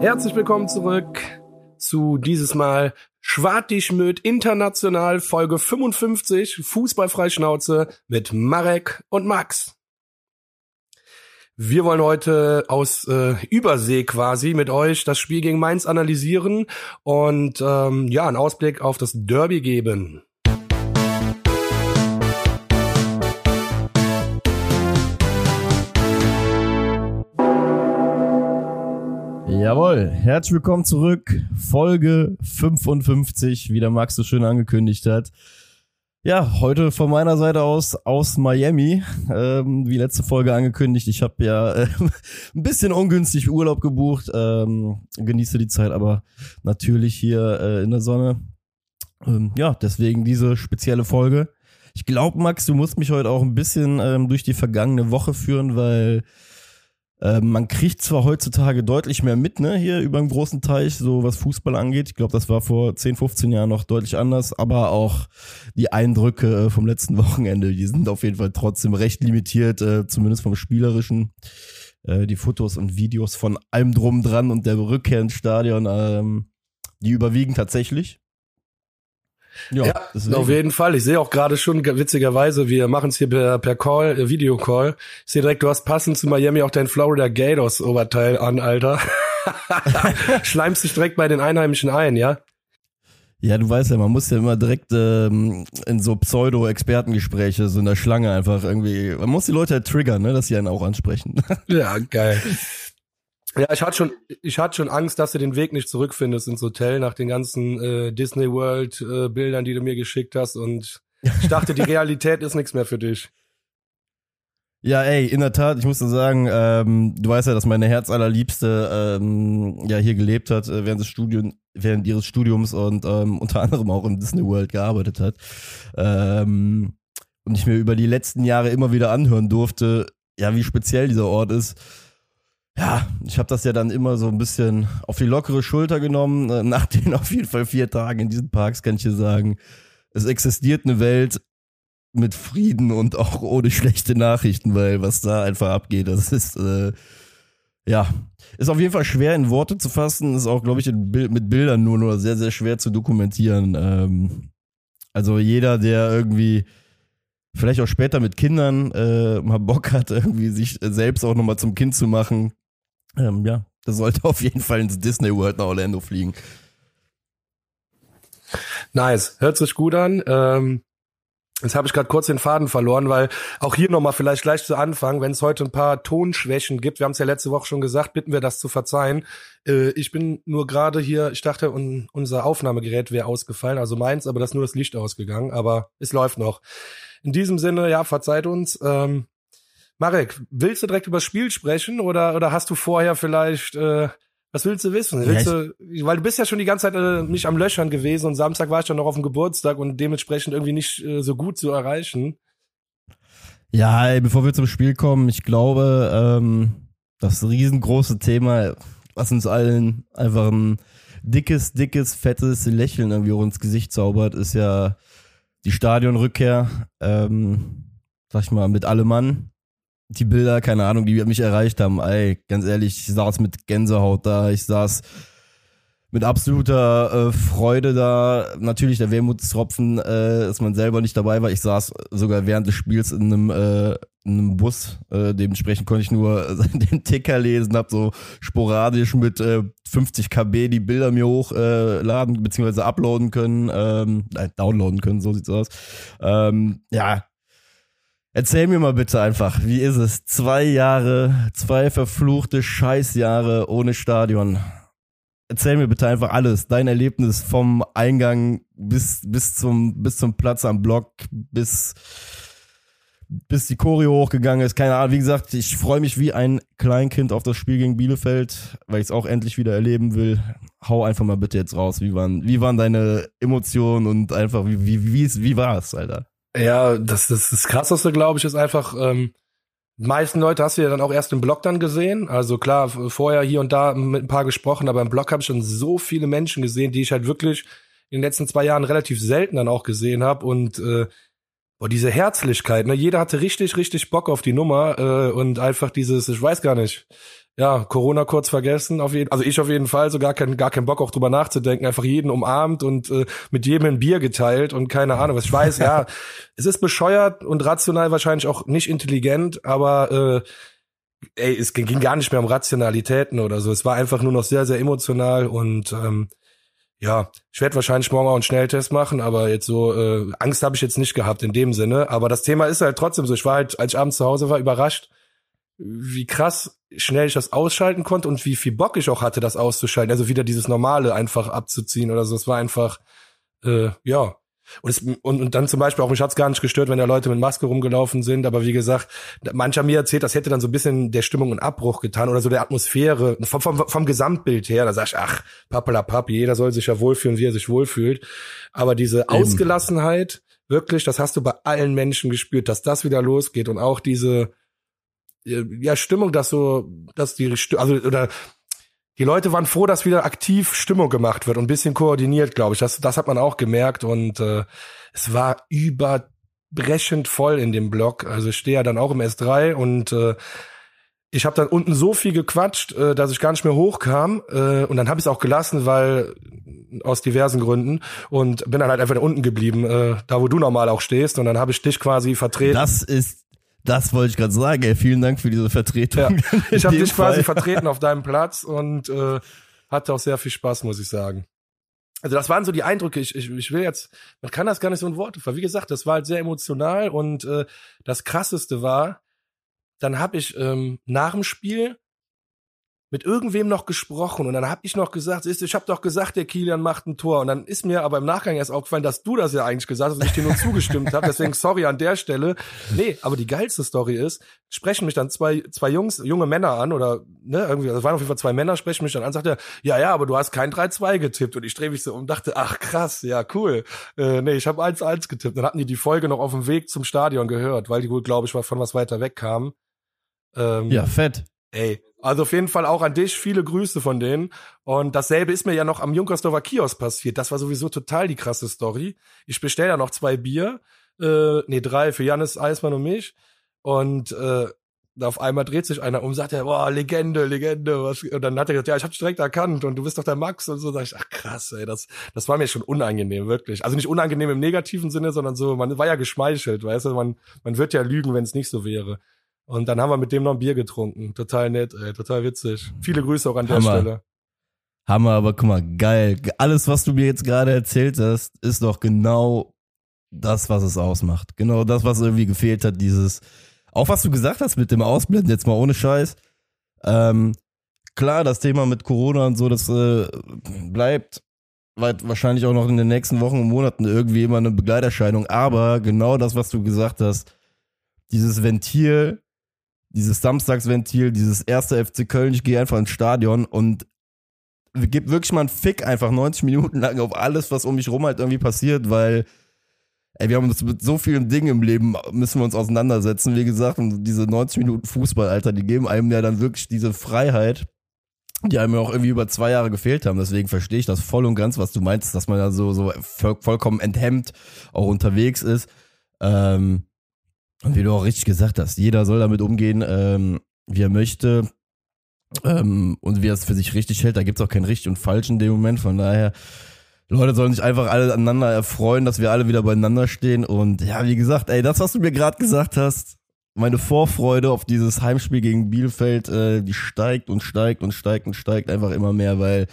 Herzlich willkommen zurück zu dieses Mal Schwartischmöd International Folge 55 Fußballfreischnauze mit Marek und Max. Wir wollen heute aus äh, Übersee quasi mit euch das Spiel gegen Mainz analysieren und ähm, ja, einen Ausblick auf das Derby geben. Jawohl, herzlich willkommen zurück. Folge 55, wie der Max so schön angekündigt hat. Ja, heute von meiner Seite aus aus Miami. Ähm, wie letzte Folge angekündigt, ich habe ja äh, ein bisschen ungünstig Urlaub gebucht. Ähm, genieße die Zeit aber natürlich hier äh, in der Sonne. Ähm, ja, deswegen diese spezielle Folge. Ich glaube, Max, du musst mich heute auch ein bisschen ähm, durch die vergangene Woche führen, weil ähm, man kriegt zwar heutzutage deutlich mehr mit, ne, hier über den großen Teich, so was Fußball angeht. Ich glaube, das war vor 10, 15 Jahren noch deutlich anders, aber auch die Eindrücke äh, vom letzten Wochenende, die sind auf jeden Fall trotzdem recht limitiert, äh, zumindest vom Spielerischen. Äh, die Fotos und Videos von allem drum dran und der Rückkehr ins Stadion, ähm, die überwiegen tatsächlich. Ja, ja auf jeden Fall. Ich sehe auch gerade schon witzigerweise, wir machen es hier per, per Call, äh, Videocall. Ich sehe direkt, du hast passend zu Miami auch dein Florida Gators Oberteil an, Alter. Schleimst dich direkt bei den Einheimischen ein, ja? Ja, du weißt ja, man muss ja immer direkt ähm, in so Pseudo-Expertengespräche, so in der Schlange einfach irgendwie, man muss die Leute halt triggern, ne, dass sie einen auch ansprechen. ja, geil. Ja, ich hatte schon, ich hatte schon Angst, dass du den Weg nicht zurückfindest ins Hotel nach den ganzen äh, Disney World äh, Bildern, die du mir geschickt hast. Und ich dachte, die Realität ist nichts mehr für dich. Ja, ey, in der Tat, ich muss dir sagen, ähm, du weißt ja, dass meine Herzallerliebste ähm, ja hier gelebt hat äh, während des Studiums, während ihres Studiums und ähm, unter anderem auch in Disney World gearbeitet hat. Ähm, und ich mir über die letzten Jahre immer wieder anhören durfte, ja, wie speziell dieser Ort ist ja, ich habe das ja dann immer so ein bisschen auf die lockere Schulter genommen. Äh, nach den auf jeden Fall vier Tagen in diesen Parks kann ich dir sagen, es existiert eine Welt mit Frieden und auch ohne schlechte Nachrichten, weil was da einfach abgeht, das ist äh, ja ist auf jeden Fall schwer in Worte zu fassen. Ist auch, glaube ich, mit Bildern nur nur sehr sehr schwer zu dokumentieren. Ähm, also jeder, der irgendwie vielleicht auch später mit Kindern äh, mal Bock hat, irgendwie sich selbst auch nochmal zum Kind zu machen, ähm, ja, das sollte auf jeden Fall ins Disney World nach Orlando fliegen. Nice, hört sich gut an. Ähm, jetzt habe ich gerade kurz den Faden verloren, weil auch hier nochmal vielleicht gleich zu Anfang, wenn es heute ein paar Tonschwächen gibt, wir haben es ja letzte Woche schon gesagt, bitten wir das zu verzeihen. Äh, ich bin nur gerade hier, ich dachte, un, unser Aufnahmegerät wäre ausgefallen, also meins, aber das ist nur das Licht ausgegangen, aber es läuft noch. In diesem Sinne, ja, verzeiht uns. Ähm, Marek, willst du direkt über das Spiel sprechen oder, oder hast du vorher vielleicht, äh, was willst du wissen? Willst ja, du, weil du bist ja schon die ganze Zeit äh, nicht am Löchern gewesen und Samstag war ich dann noch auf dem Geburtstag und dementsprechend irgendwie nicht äh, so gut zu erreichen. Ja, ey, bevor wir zum Spiel kommen, ich glaube, ähm, das riesengroße Thema, was uns allen einfach ein dickes, dickes, fettes Lächeln irgendwie ins Gesicht zaubert, ist ja die Stadionrückkehr, ähm, sag ich mal, mit allem Mann die Bilder, keine Ahnung, die mich erreicht haben, ey, ganz ehrlich, ich saß mit Gänsehaut da, ich saß mit absoluter äh, Freude da. Natürlich der Wermutstropfen, äh, dass man selber nicht dabei war. Ich saß sogar während des Spiels in einem, äh, in einem Bus. Äh, dementsprechend konnte ich nur den Ticker lesen, hab so sporadisch mit äh, 50 KB die Bilder mir hochladen äh, bzw. uploaden können, ähm, äh, downloaden können, so sieht's aus. Ähm, ja, Erzähl mir mal bitte einfach, wie ist es? Zwei Jahre, zwei verfluchte Scheißjahre ohne Stadion. Erzähl mir bitte einfach alles, dein Erlebnis vom Eingang bis, bis zum, bis zum Platz am Block, bis, bis die Choreo hochgegangen ist. Keine Ahnung, wie gesagt, ich freue mich wie ein Kleinkind auf das Spiel gegen Bielefeld, weil ich es auch endlich wieder erleben will. Hau einfach mal bitte jetzt raus. Wie waren, wie waren deine Emotionen und einfach, wie, wie, wie, wie war es, Alter? Ja, das, das, das krasseste, glaube ich, ist einfach, ähm, meisten Leute hast du ja dann auch erst im Blog dann gesehen. Also klar, vorher hier und da mit ein paar gesprochen, aber im Blog habe ich schon so viele Menschen gesehen, die ich halt wirklich in den letzten zwei Jahren relativ selten dann auch gesehen habe. Und äh, boah, diese Herzlichkeit, ne? Jeder hatte richtig, richtig Bock auf die Nummer äh, und einfach dieses, ich weiß gar nicht, ja, Corona kurz vergessen, auf jeden, also ich auf jeden Fall, so gar kein, gar kein Bock auch drüber nachzudenken, einfach jeden umarmt und äh, mit jedem ein Bier geteilt und keine Ahnung, was ich weiß, ja, es ist bescheuert und rational wahrscheinlich auch nicht intelligent, aber äh, ey, es ging gar nicht mehr um Rationalitäten oder so, es war einfach nur noch sehr, sehr emotional und ähm, ja, ich werde wahrscheinlich morgen auch einen Schnelltest machen, aber jetzt so äh, Angst habe ich jetzt nicht gehabt in dem Sinne. Aber das Thema ist halt trotzdem so. Ich war halt, als ich abends zu Hause war, überrascht, wie krass schnell ich das ausschalten konnte und wie viel Bock ich auch hatte, das auszuschalten. Also wieder dieses Normale einfach abzuziehen oder so. Es war einfach, äh, ja, und, es, und, und dann zum Beispiel auch, mich hat's gar nicht gestört, wenn da Leute mit Maske rumgelaufen sind, aber wie gesagt, mancher mir erzählt, das hätte dann so ein bisschen der Stimmung einen Abbruch getan oder so der Atmosphäre, vom, vom, vom Gesamtbild her, da sag ich, ach, pappelapapp, jeder soll sich ja wohlfühlen, wie er sich wohlfühlt. Aber diese Eben. Ausgelassenheit, wirklich, das hast du bei allen Menschen gespürt, dass das wieder losgeht und auch diese, ja, Stimmung, dass so, dass die, also, oder die Leute waren froh, dass wieder aktiv Stimmung gemacht wird und ein bisschen koordiniert, glaube ich. Das, das hat man auch gemerkt und äh, es war überbrechend voll in dem Block. Also ich stehe ja dann auch im S3 und äh, ich habe dann unten so viel gequatscht, äh, dass ich gar nicht mehr hochkam äh, und dann habe ich es auch gelassen, weil aus diversen Gründen und bin dann halt einfach unten geblieben, äh, da wo du normal auch stehst und dann habe ich dich quasi vertreten. Das ist das wollte ich gerade sagen, ey. Vielen Dank für diese Vertretung. Ja, ich habe dich Fall. quasi vertreten auf deinem Platz und äh, hatte auch sehr viel Spaß, muss ich sagen. Also das waren so die Eindrücke. Ich, ich, ich will jetzt, man kann das gar nicht so in Worte fassen. Wie gesagt, das war halt sehr emotional und äh, das Krasseste war, dann habe ich ähm, nach dem Spiel mit irgendwem noch gesprochen und dann habe ich noch gesagt, siehst du, ich habe doch gesagt, der Kilian macht ein Tor und dann ist mir aber im Nachgang erst aufgefallen, dass du das ja eigentlich gesagt hast und ich dir nur zugestimmt habe, deswegen sorry an der Stelle. Nee, aber die geilste Story ist, sprechen mich dann zwei zwei Jungs, junge Männer an oder ne, irgendwie, das waren auf jeden Fall zwei Männer, sprechen mich dann an, sagt er, ja, ja, aber du hast kein 3-2 getippt und ich drehe mich so um und dachte, ach krass, ja, cool. Äh, nee, ich habe 1-1 getippt. Dann hatten die die Folge noch auf dem Weg zum Stadion gehört, weil die wohl, glaube ich, von was weiter weg kamen. Ähm, ja, fett. Ey, also auf jeden Fall auch an dich viele Grüße von denen. Und dasselbe ist mir ja noch am Junkersdorfer Kiosk passiert. Das war sowieso total die krasse Story. Ich bestelle ja noch zwei Bier, äh, nee, drei für Janis, Eismann und mich. Und äh, auf einmal dreht sich einer um, sagt er, boah, Legende, Legende. Was? Und dann hat er gesagt, ja, ich hab dich direkt erkannt und du bist doch der Max und so. Sag ich, ach krass, ey, das, das war mir schon unangenehm, wirklich. Also nicht unangenehm im negativen Sinne, sondern so, man war ja geschmeichelt, weißt du, man, man wird ja lügen, wenn es nicht so wäre. Und dann haben wir mit dem noch ein Bier getrunken. Total nett, ey, total witzig. Viele Grüße auch an Hammer. der Stelle. Hammer, aber guck mal, geil. Alles, was du mir jetzt gerade erzählt hast, ist doch genau das, was es ausmacht. Genau das, was irgendwie gefehlt hat, dieses, auch was du gesagt hast mit dem Ausblenden, jetzt mal ohne Scheiß. Ähm, klar, das Thema mit Corona und so, das äh, bleibt wahrscheinlich auch noch in den nächsten Wochen und Monaten irgendwie immer eine Begleiterscheinung. Aber genau das, was du gesagt hast, dieses Ventil, dieses Samstagsventil, dieses erste FC Köln, ich gehe einfach ins Stadion und gebe wirklich mal einen Fick einfach 90 Minuten lang auf alles, was um mich rum halt irgendwie passiert, weil ey, wir haben uns mit so vielen Dingen im Leben müssen wir uns auseinandersetzen, wie gesagt, und diese 90 Minuten Fußball, Alter, die geben einem ja dann wirklich diese Freiheit, die einem ja auch irgendwie über zwei Jahre gefehlt haben. Deswegen verstehe ich das voll und ganz, was du meinst, dass man da so, so vollkommen enthemmt auch unterwegs ist. Ähm, und wie du auch richtig gesagt hast, jeder soll damit umgehen, ähm, wie er möchte ähm, und wie er es für sich richtig hält. Da gibt's auch kein richtig und falsch in dem Moment. Von daher, Leute sollen sich einfach alle aneinander erfreuen, dass wir alle wieder beieinander stehen. Und ja, wie gesagt, ey, das, was du mir gerade gesagt hast, meine Vorfreude auf dieses Heimspiel gegen Bielefeld, äh, die steigt und steigt und steigt und steigt einfach immer mehr, weil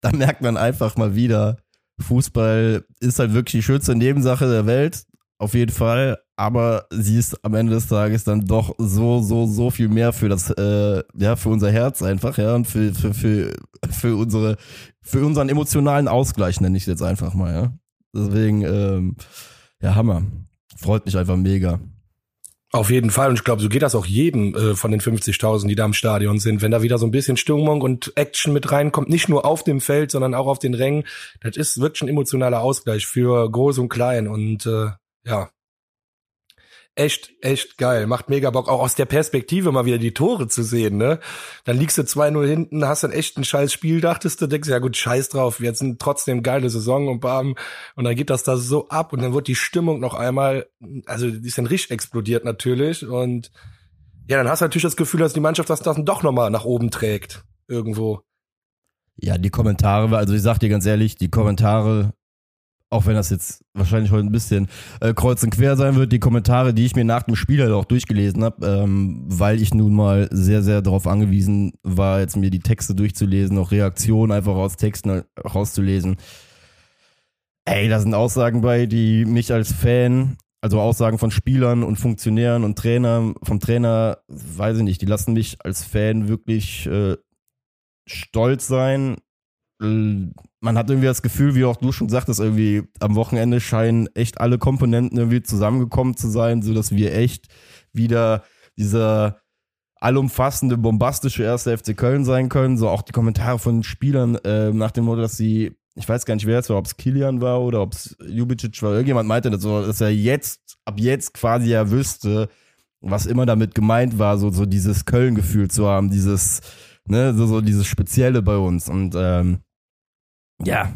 da merkt man einfach mal wieder, Fußball ist halt wirklich die schönste Nebensache der Welt, auf jeden Fall aber sie ist am Ende des Tages dann doch so, so, so viel mehr für das, äh, ja, für unser Herz einfach, ja, und für, für, für, für unsere, für unseren emotionalen Ausgleich, nenne ich es jetzt einfach mal, ja. Deswegen, ähm, ja, Hammer. Freut mich einfach mega. Auf jeden Fall. Und ich glaube, so geht das auch jedem äh, von den 50.000, die da im Stadion sind. Wenn da wieder so ein bisschen Stimmung und Action mit reinkommt, nicht nur auf dem Feld, sondern auch auf den Rängen, das ist wirklich ein emotionaler Ausgleich für Groß und Klein. Und äh, ja, echt, echt geil. Macht mega Bock, auch aus der Perspektive mal wieder die Tore zu sehen, ne? Dann liegst du 2-0 hinten, hast dann echt ein scheiß Spiel, dachtest du, denkst, ja gut, scheiß drauf, jetzt sind trotzdem geile Saison und bam. Und dann geht das da so ab und dann wird die Stimmung noch einmal, also die ist dann richtig explodiert natürlich und ja, dann hast du natürlich das Gefühl, dass die Mannschaft das dann doch nochmal nach oben trägt. Irgendwo. Ja, die Kommentare, also ich sag dir ganz ehrlich, die Kommentare auch wenn das jetzt wahrscheinlich heute ein bisschen äh, kreuz und quer sein wird, die Kommentare, die ich mir nach dem Spiel halt auch durchgelesen habe, ähm, weil ich nun mal sehr, sehr darauf angewiesen war, jetzt mir die Texte durchzulesen, auch Reaktionen einfach aus Texten rauszulesen. Ey, da sind Aussagen bei, die mich als Fan, also Aussagen von Spielern und Funktionären und Trainern, vom Trainer, weiß ich nicht, die lassen mich als Fan wirklich äh, stolz sein, man hat irgendwie das Gefühl, wie auch du schon sagtest, irgendwie am Wochenende scheinen echt alle Komponenten irgendwie zusammengekommen zu sein, so dass wir echt wieder dieser allumfassende, bombastische erste FC Köln sein können. So auch die Kommentare von Spielern äh, nach dem Motto, dass sie, ich weiß gar nicht, wer es war, ob es Kilian war oder ob es Jubicic war. Irgendjemand meinte, dass, dass er jetzt, ab jetzt quasi ja wüsste, was immer damit gemeint war, so, so dieses Köln-Gefühl zu haben, dieses, ne, so, so dieses Spezielle bei uns. Und ähm, ja.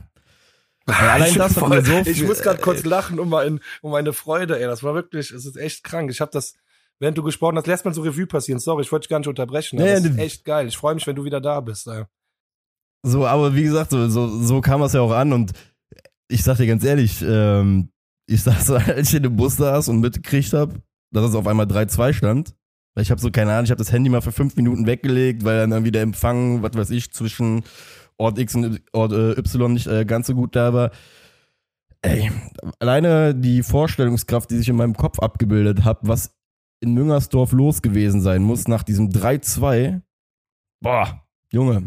Allein ich, das voll, so ich muss gerade kurz lachen um, mein, um meine Freude, ey. Das war wirklich, es ist echt krank. Ich habe das, während du gesprochen hast, lässt man so Revue passieren. Sorry, ich wollte dich gar nicht unterbrechen. Nee, das ist echt geil. Ich freue mich, wenn du wieder da bist. Ey. So, aber wie gesagt, so, so, so kam es ja auch an und ich sag dir ganz ehrlich, ähm, ich saß, als ich in dem Bus saß und mitgekriegt habe, dass es auf einmal 3-2 stand. Ich habe so keine Ahnung, ich habe das Handy mal für fünf Minuten weggelegt, weil dann irgendwie der Empfang, was weiß ich, zwischen Ort X und Ort äh, Y nicht äh, ganz so gut da war. Ey, alleine die Vorstellungskraft, die sich in meinem Kopf abgebildet hat, was in Müngersdorf los gewesen sein muss nach diesem 3-2. Boah, Junge,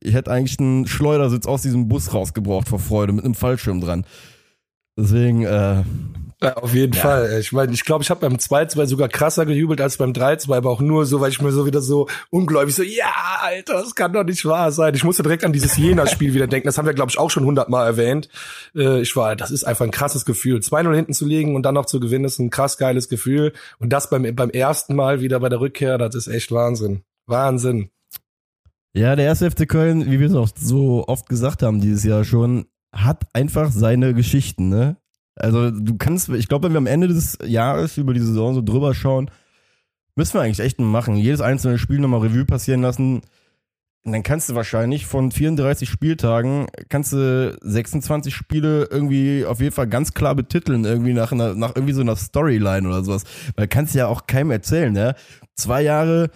ich hätte eigentlich einen Schleudersitz aus diesem Bus rausgebraucht vor Freude mit einem Fallschirm dran. Deswegen, äh, ja, auf jeden ja. Fall. Ich meine, ich glaube, ich habe beim 2-2 sogar krasser gejubelt als beim 3-2, aber auch nur so, weil ich mir so wieder so ungläubig so, ja, Alter, das kann doch nicht wahr sein. Ich musste direkt an dieses Jena-Spiel wieder denken. Das haben wir, glaube ich, auch schon hundertmal erwähnt. Äh, ich war, das ist einfach ein krasses Gefühl. 2-0 hinten zu liegen und dann noch zu gewinnen, ist ein krass geiles Gefühl. Und das beim, beim ersten Mal wieder bei der Rückkehr, das ist echt Wahnsinn. Wahnsinn. Ja, der erste FC Köln, wie wir es auch so oft gesagt haben dieses Jahr schon, hat einfach seine Geschichten, ne? Also du kannst, ich glaube, wenn wir am Ende des Jahres über die Saison so drüber schauen, müssen wir eigentlich echt machen. Jedes einzelne Spiel nochmal Revue passieren lassen. Und dann kannst du wahrscheinlich von 34 Spieltagen, kannst du 26 Spiele irgendwie auf jeden Fall ganz klar betiteln, irgendwie nach, einer, nach irgendwie so einer Storyline oder sowas. Weil kannst du ja auch keinem erzählen, ne? Zwei Jahre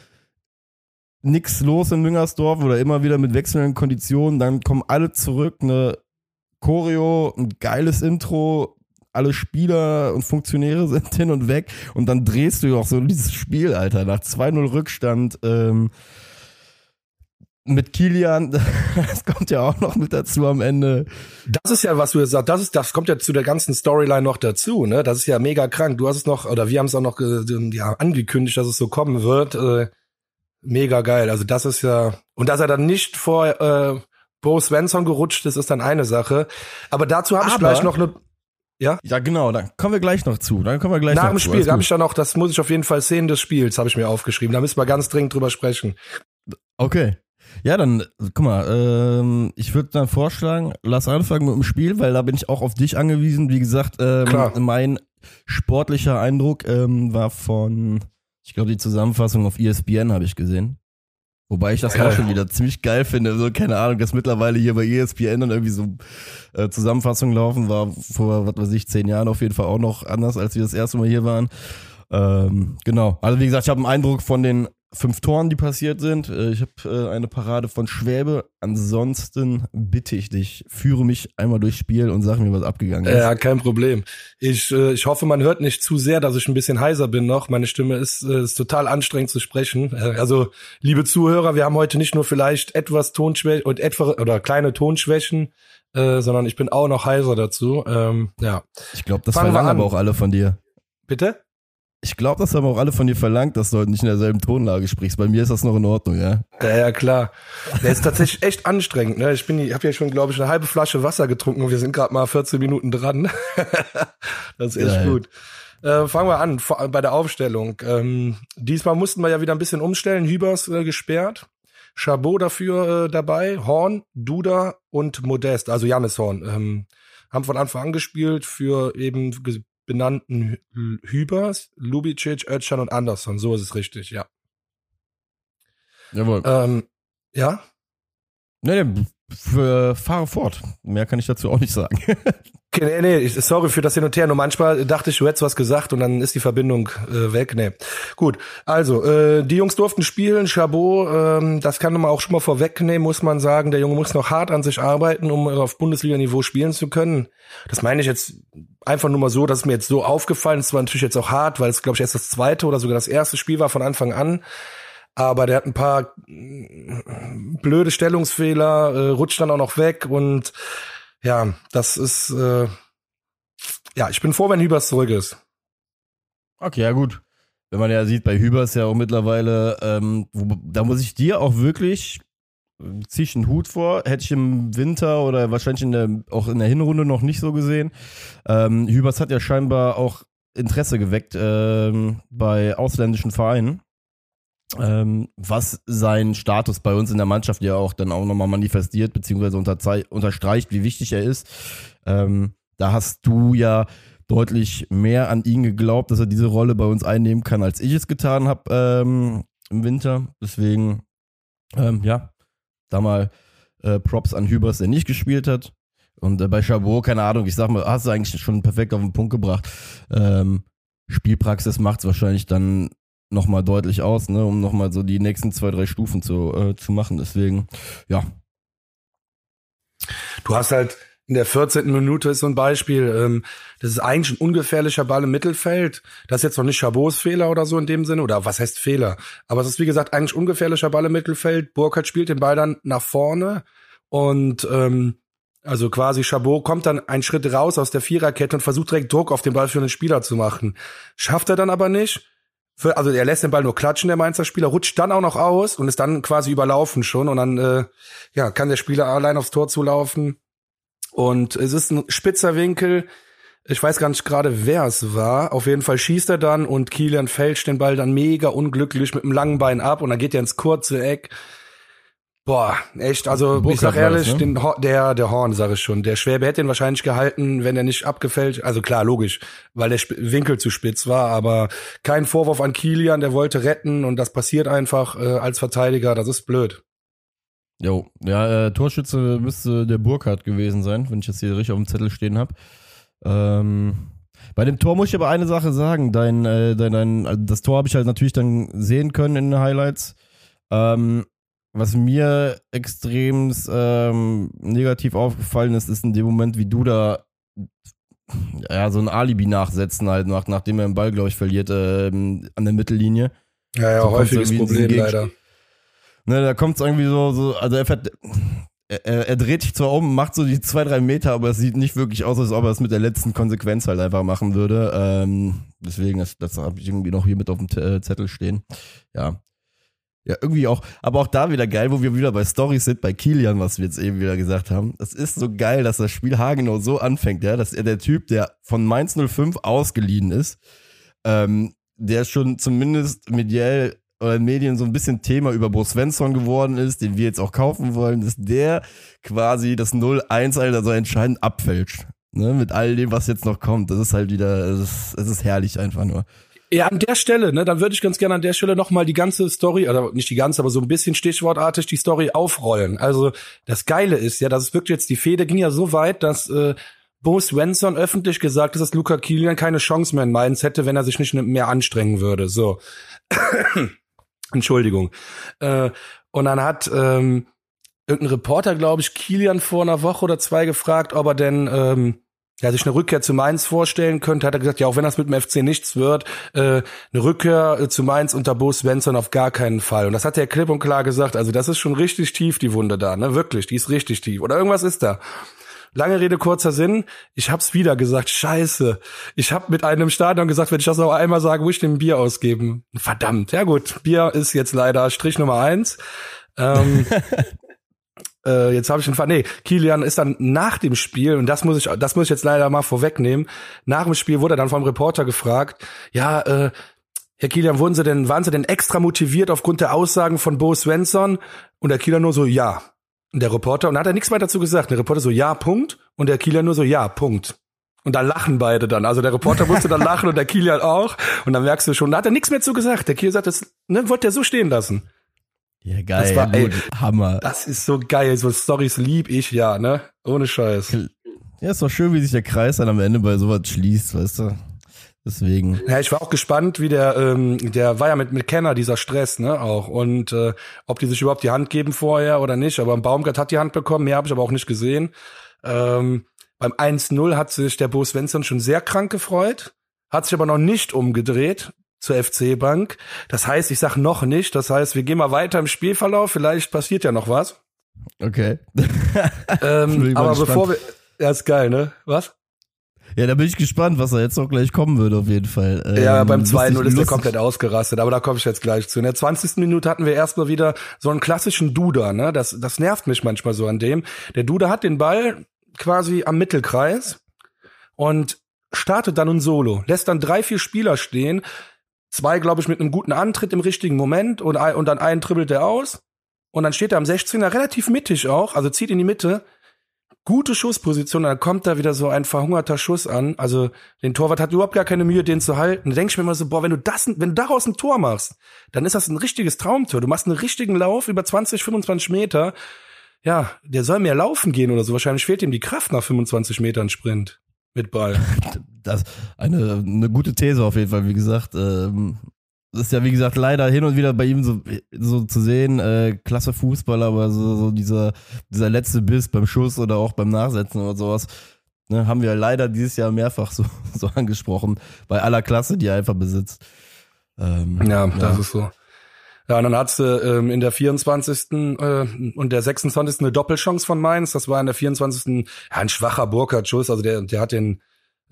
nix los in Müngersdorf oder immer wieder mit wechselnden Konditionen, dann kommen alle zurück, eine Choreo, ein geiles Intro, alle Spieler und Funktionäre sind hin und weg und dann drehst du auch so dieses Spiel, Alter, nach 2-0 Rückstand ähm, mit Kilian, das kommt ja auch noch mit dazu am Ende. Das ist ja, was du jetzt sagst, das ist, das kommt ja zu der ganzen Storyline noch dazu, ne? Das ist ja mega krank. Du hast es noch, oder wir haben es auch noch ja, angekündigt, dass es so kommen wird. Äh, mega geil. Also das ist ja, und dass er dann nicht vor äh, Bo Svensson gerutscht ist, ist dann eine Sache. Aber dazu habe ich gleich noch eine ja? Ja, genau, dann kommen wir gleich noch zu. Dann kommen wir gleich Nach dem Spiel habe ich dann noch, das muss ich auf jeden Fall sehen des Spiels, habe ich mir aufgeschrieben. Da müssen wir ganz dringend drüber sprechen. Okay. Ja, dann, guck mal, ähm, ich würde dann vorschlagen, lass anfangen mit dem Spiel, weil da bin ich auch auf dich angewiesen. Wie gesagt, ähm, Klar. mein sportlicher Eindruck ähm, war von, ich glaube, die Zusammenfassung auf ESPN habe ich gesehen. Wobei ich das auch schon wieder ziemlich geil finde. So, keine Ahnung, dass mittlerweile hier bei ESPN dann irgendwie so äh, Zusammenfassungen laufen, war vor, was weiß ich, zehn Jahren auf jeden Fall auch noch anders, als wir das erste Mal hier waren. Ähm, genau. Also wie gesagt, ich habe einen Eindruck von den fünf Toren, die passiert sind. Äh, ich habe äh, eine Parade von Schwäbe. Ansonsten bitte ich dich, führe mich einmal durchs Spiel und sag mir, was abgegangen ist. Ja, kein Problem. Ich, äh, ich hoffe, man hört nicht zu sehr, dass ich ein bisschen heiser bin noch. Meine Stimme ist, ist total anstrengend zu sprechen. Also, liebe Zuhörer, wir haben heute nicht nur vielleicht etwas Tonschwächen und etwa oder kleine Tonschwächen, äh, sondern ich bin auch noch heiser dazu. Ähm, ja. Ich glaube, das verlangen aber auch alle von dir. Bitte? Ich glaube, das haben auch alle von dir verlangt, dass du heute nicht in derselben Tonlage sprichst. Bei mir ist das noch in Ordnung, ja. Ja, ja klar. Der ist tatsächlich echt anstrengend. Ne? Ich bin, ich habe ja schon, glaube ich, eine halbe Flasche Wasser getrunken und wir sind gerade mal 14 Minuten dran. das ist echt ja, gut. Äh, fangen wir an bei der Aufstellung. Ähm, diesmal mussten wir ja wieder ein bisschen umstellen. Hübers äh, gesperrt. Chabot dafür äh, dabei, Horn, Duda und Modest, also Janis Horn, ähm, haben von Anfang an gespielt für eben benannten Hübers, Lubicic, Özcan und Anderson. So ist es richtig, ja. Jawohl. Ähm, ja? Nee, nee, fahre fort. Mehr kann ich dazu auch nicht sagen. okay, nee, nee, sorry für das Hin und Her. Nur manchmal dachte ich, du hättest was gesagt und dann ist die Verbindung äh, weg. Nee. Gut, also, äh, die Jungs durften spielen. Chabot, ähm, das kann man auch schon mal vorwegnehmen, muss man sagen. Der Junge muss noch hart an sich arbeiten, um auf Bundesliga-Niveau spielen zu können. Das meine ich jetzt einfach nur mal so, dass es mir jetzt so aufgefallen ist. Es war natürlich jetzt auch hart, weil es, glaube ich, erst das zweite oder sogar das erste Spiel war von Anfang an aber der hat ein paar blöde Stellungsfehler, äh, rutscht dann auch noch weg und ja, das ist äh, ja, ich bin froh, wenn Hübers zurück ist. Okay, ja gut. Wenn man ja sieht, bei Hübers ja auch mittlerweile, ähm, wo, da muss ich dir auch wirklich ziehe ich einen Hut vor. Hätte ich im Winter oder wahrscheinlich in der, auch in der Hinrunde noch nicht so gesehen. Ähm, Hübers hat ja scheinbar auch Interesse geweckt ähm, bei ausländischen Vereinen ähm, was sein Status bei uns in der Mannschaft ja auch dann auch nochmal manifestiert, beziehungsweise unterstreicht, wie wichtig er ist. Ähm, da hast du ja deutlich mehr an ihn geglaubt, dass er diese Rolle bei uns einnehmen kann, als ich es getan habe ähm, im Winter. Deswegen, ähm, ja, da mal äh, Props an Hübers, der nicht gespielt hat. Und äh, bei Chabot, keine Ahnung, ich sag mal, hast du eigentlich schon perfekt auf den Punkt gebracht. Ähm, Spielpraxis macht es wahrscheinlich dann nochmal deutlich aus, ne, um nochmal so die nächsten zwei, drei Stufen zu, äh, zu machen. Deswegen, ja. Du hast halt in der 14. Minute ist so ein Beispiel, ähm, das ist eigentlich ein ungefährlicher Ball im Mittelfeld. Das ist jetzt noch nicht Chabots Fehler oder so in dem Sinne, oder was heißt Fehler? Aber es ist wie gesagt eigentlich ungefährlicher Ball im Mittelfeld. Burkhardt spielt den Ball dann nach vorne und ähm, also quasi Chabot kommt dann einen Schritt raus aus der Viererkette und versucht direkt Druck auf den Ball für einen Spieler zu machen. Schafft er dann aber nicht für, also er lässt den Ball nur klatschen, der Mainzer Spieler, rutscht dann auch noch aus und ist dann quasi überlaufen schon und dann äh, ja, kann der Spieler allein aufs Tor zulaufen. Und es ist ein spitzer Winkel. Ich weiß gar nicht gerade, wer es war. Auf jeden Fall schießt er dann und Kilian fälscht den Ball dann mega unglücklich mit dem langen Bein ab und dann geht er ins kurze Eck. Boah, echt, also Burkhardt ich sag ehrlich, das, ne? den, der, der Horn, sag ich schon. Der Schwäbe hätte ihn wahrscheinlich gehalten, wenn er nicht abgefällt, also klar, logisch, weil der Winkel zu spitz war, aber kein Vorwurf an Kilian, der wollte retten und das passiert einfach äh, als Verteidiger, das ist blöd. Jo, ja, äh, Torschütze müsste der Burkhardt gewesen sein, wenn ich jetzt hier richtig auf dem Zettel stehen habe. Ähm, bei dem Tor muss ich aber eine Sache sagen, dein, äh, dein, dein, das Tor habe ich halt natürlich dann sehen können in den Highlights. Ähm, was mir extrem ähm, negativ aufgefallen ist, ist in dem Moment, wie du da ja, so ein Alibi nachsetzen halt, nach, nachdem er den Ball, glaube ich, verliert ähm, an der Mittellinie. Ja, ja, so häufiges Problem leider. Ne, da kommt es irgendwie so, so, also er, fährt, er, er, dreht sich zwar um, macht so die zwei, drei Meter, aber es sieht nicht wirklich aus, als ob er es mit der letzten Konsequenz halt einfach machen würde. Ähm, deswegen, das, das habe ich irgendwie noch hier mit auf dem äh, Zettel stehen. Ja, ja, irgendwie auch, aber auch da wieder geil, wo wir wieder bei Stories sind, bei Kilian, was wir jetzt eben wieder gesagt haben. Es ist so geil, dass das Spiel Hagenau so anfängt, ja, dass er der Typ, der von Mainz 05 ausgeliehen ist, ähm, der schon zumindest mediell oder in Medien so ein bisschen Thema über Bo Svensson geworden ist, den wir jetzt auch kaufen wollen, dass der quasi das 0-1 Alter so entscheidend abfälscht. Ne, mit all dem, was jetzt noch kommt. Das ist halt wieder, es ist, es ist herrlich einfach nur. Ja, an der Stelle, ne, dann würde ich ganz gerne an der Stelle nochmal die ganze Story, oder nicht die ganze, aber so ein bisschen stichwortartig die Story aufrollen. Also das Geile ist ja, dass es wirklich jetzt die Fehde ging ja so weit, dass äh, Bo Svensson öffentlich gesagt hat, dass Luca Kilian keine Chance mehr in Mainz hätte, wenn er sich nicht mehr anstrengen würde. So. Entschuldigung. Äh, und dann hat ähm, irgendein Reporter, glaube ich, Kilian vor einer Woche oder zwei gefragt, ob er denn ähm, ja, sich eine Rückkehr zu Mainz vorstellen könnte, hat er gesagt, ja, auch wenn das mit dem FC nichts wird, äh, eine Rückkehr äh, zu Mainz unter Bo Svensson auf gar keinen Fall. Und das hat er klipp und klar gesagt. Also das ist schon richtig tief, die Wunde da, ne? Wirklich, die ist richtig tief. Oder irgendwas ist da. Lange Rede, kurzer Sinn. Ich hab's wieder gesagt. Scheiße. Ich hab mit einem Stadion gesagt, wenn ich das noch einmal sage, muss ich dem Bier ausgeben. Verdammt. Ja gut, Bier ist jetzt leider Strich Nummer eins. Ähm, äh, jetzt habe ich den Fall. Nee, Kilian ist dann nach dem Spiel, und das muss ich, das muss ich jetzt leider mal vorwegnehmen, nach dem Spiel wurde er dann vom Reporter gefragt, ja, äh, Herr Kilian, wurden Sie denn, waren Sie denn extra motiviert aufgrund der Aussagen von Bo Svensson? Und der Kilian nur so, ja. Und der Reporter, und da hat er nichts weiter dazu gesagt. Der Reporter so, ja, Punkt. Und der Kilian nur so, ja, Punkt. Und da lachen beide dann. Also der Reporter musste dann lachen und der Kilian auch. Und dann merkst du schon, da hat er nichts mehr zu gesagt. Der Kilian sagt, das ne, wollte er so stehen lassen. Ja, geil. Das war, ey, Hammer. Das ist so geil. So Stories lieb ich ja, ne? Ohne Scheiß. Ja, ist doch schön, wie sich der Kreis dann am Ende bei sowas schließt, weißt du? Deswegen. Ja, ich war auch gespannt, wie der, ähm, der war ja mit, mit Kenner, dieser Stress, ne, auch. Und äh, ob die sich überhaupt die Hand geben vorher oder nicht. Aber Baumgart hat die Hand bekommen, mehr habe ich aber auch nicht gesehen. Ähm, beim 1-0 hat sich der Bo Svensson schon sehr krank gefreut, hat sich aber noch nicht umgedreht zur FC-Bank. Das heißt, ich sag noch nicht. Das heißt, wir gehen mal weiter im Spielverlauf. Vielleicht passiert ja noch was. Okay. Ähm, aber gespannt. bevor wir, ja, ist geil, ne? Was? Ja, da bin ich gespannt, was da jetzt noch gleich kommen wird, auf jeden Fall. Ja, Ähm, beim 2-0 lustig- ist der lustig- komplett ausgerastet, aber da komme ich jetzt gleich zu. In der 20. Minute hatten wir erstmal wieder so einen klassischen Duda, ne? Das, das nervt mich manchmal so an dem. Der Duda hat den Ball quasi am Mittelkreis und startet dann ein Solo, lässt dann drei, vier Spieler stehen, zwei, glaube ich, mit einem guten Antritt im richtigen Moment und, ein, und dann einen dribbelt er aus und dann steht er am 16er relativ mittig auch, also zieht in die Mitte, gute Schussposition, dann kommt da wieder so ein verhungerter Schuss an. Also den Torwart hat überhaupt gar keine Mühe, den zu halten. Da denke ich mir immer so, boah, wenn du das, wenn du daraus ein Tor machst, dann ist das ein richtiges Traumtor. Du machst einen richtigen Lauf über 20, 25 Meter. Ja, der soll mehr laufen gehen oder so. Wahrscheinlich fehlt ihm die Kraft nach 25 Metern Sprint mit Ball. Das eine, eine gute These auf jeden Fall, wie gesagt. Ähm, das ist ja, wie gesagt, leider hin und wieder bei ihm so, so zu sehen, äh, klasse Fußballer, aber so, so dieser, dieser letzte Biss beim Schuss oder auch beim Nachsetzen oder sowas, ne, haben wir leider dieses Jahr mehrfach so, so angesprochen, bei aller Klasse, die er einfach besitzt. Ähm, Ja, das ist so. Ja, und dann hat sie ähm, in der 24. Äh, und der 26. eine Doppelchance von Mainz. Das war in der 24. Ja, ein schwacher Burkhardt-Schuss. Also der, der hat den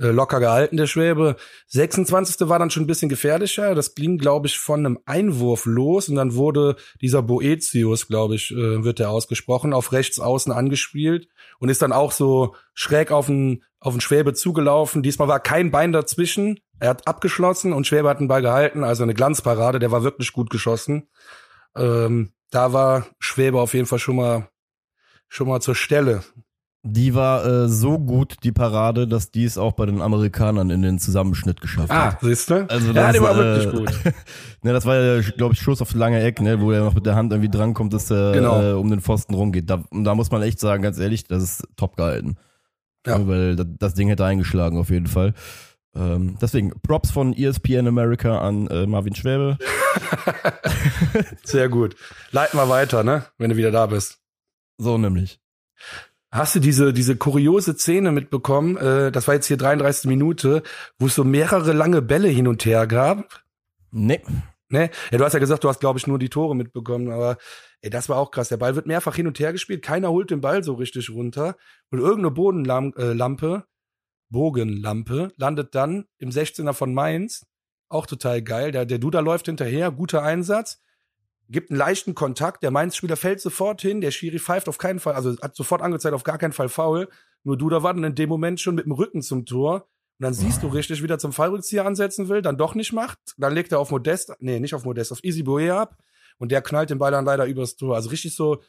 äh, locker gehalten, der Schwäbe. 26. war dann schon ein bisschen gefährlicher. Das ging, glaube ich, von einem Einwurf los. Und dann wurde dieser Boetius, glaube ich, äh, wird der ausgesprochen, auf rechts außen angespielt und ist dann auch so schräg auf den, auf den Schwäbe zugelaufen. Diesmal war kein Bein dazwischen. Er hat abgeschlossen und Schwäbe hat den Ball gehalten. Also eine Glanzparade. Der war wirklich gut geschossen. Ähm, da war Schwäbe auf jeden Fall schon mal, schon mal zur Stelle. Die war äh, so gut, die Parade, dass die es auch bei den Amerikanern in den Zusammenschnitt geschafft hat. Ah, siehst du? Also ja, das, der war äh, wirklich gut. ne, das war ja, glaube ich, Schuss auf lange Eck, ne, wo er noch mit der Hand irgendwie drankommt, dass er Genau. äh, um den Pfosten rumgeht. Da, da muss man echt sagen, ganz ehrlich, das ist top gehalten. Ja. Ne, Weil das, Ding hätte eingeschlagen auf jeden Fall. Ähm, deswegen Props von ESPN America an äh, Marvin Schwäbe. Sehr gut. Leiten wir weiter, ne? Wenn du wieder da bist. So nämlich. Hast du diese, diese kuriose Szene mitbekommen? Äh, das war jetzt hier 33. Minute, wo es so mehrere lange Bälle hin und her gab. Nee. Ne? Ja, du hast ja gesagt, du hast, glaube ich, nur die Tore mitbekommen, aber ey, das war auch krass. Der Ball wird mehrfach hin und her gespielt, keiner holt den Ball so richtig runter. Und irgendeine Bodenlampe, äh, Lampe, Bogenlampe, landet dann im 16er von Mainz. Auch total geil. Der, der Duda läuft hinterher, guter Einsatz, gibt einen leichten Kontakt. Der Mainz-Spieler fällt sofort hin, der Schiri pfeift auf keinen Fall, also hat sofort angezeigt, auf gar keinen Fall faul. Nur Duda war dann in dem Moment schon mit dem Rücken zum Tor. Und dann siehst du richtig, wie er zum Fallrückzieher ansetzen will, dann doch nicht macht. Dann legt er auf Modest, nee, nicht auf Modest, auf Easy Boe ab. Und der knallt den Ball dann leider übers Tor. Also richtig so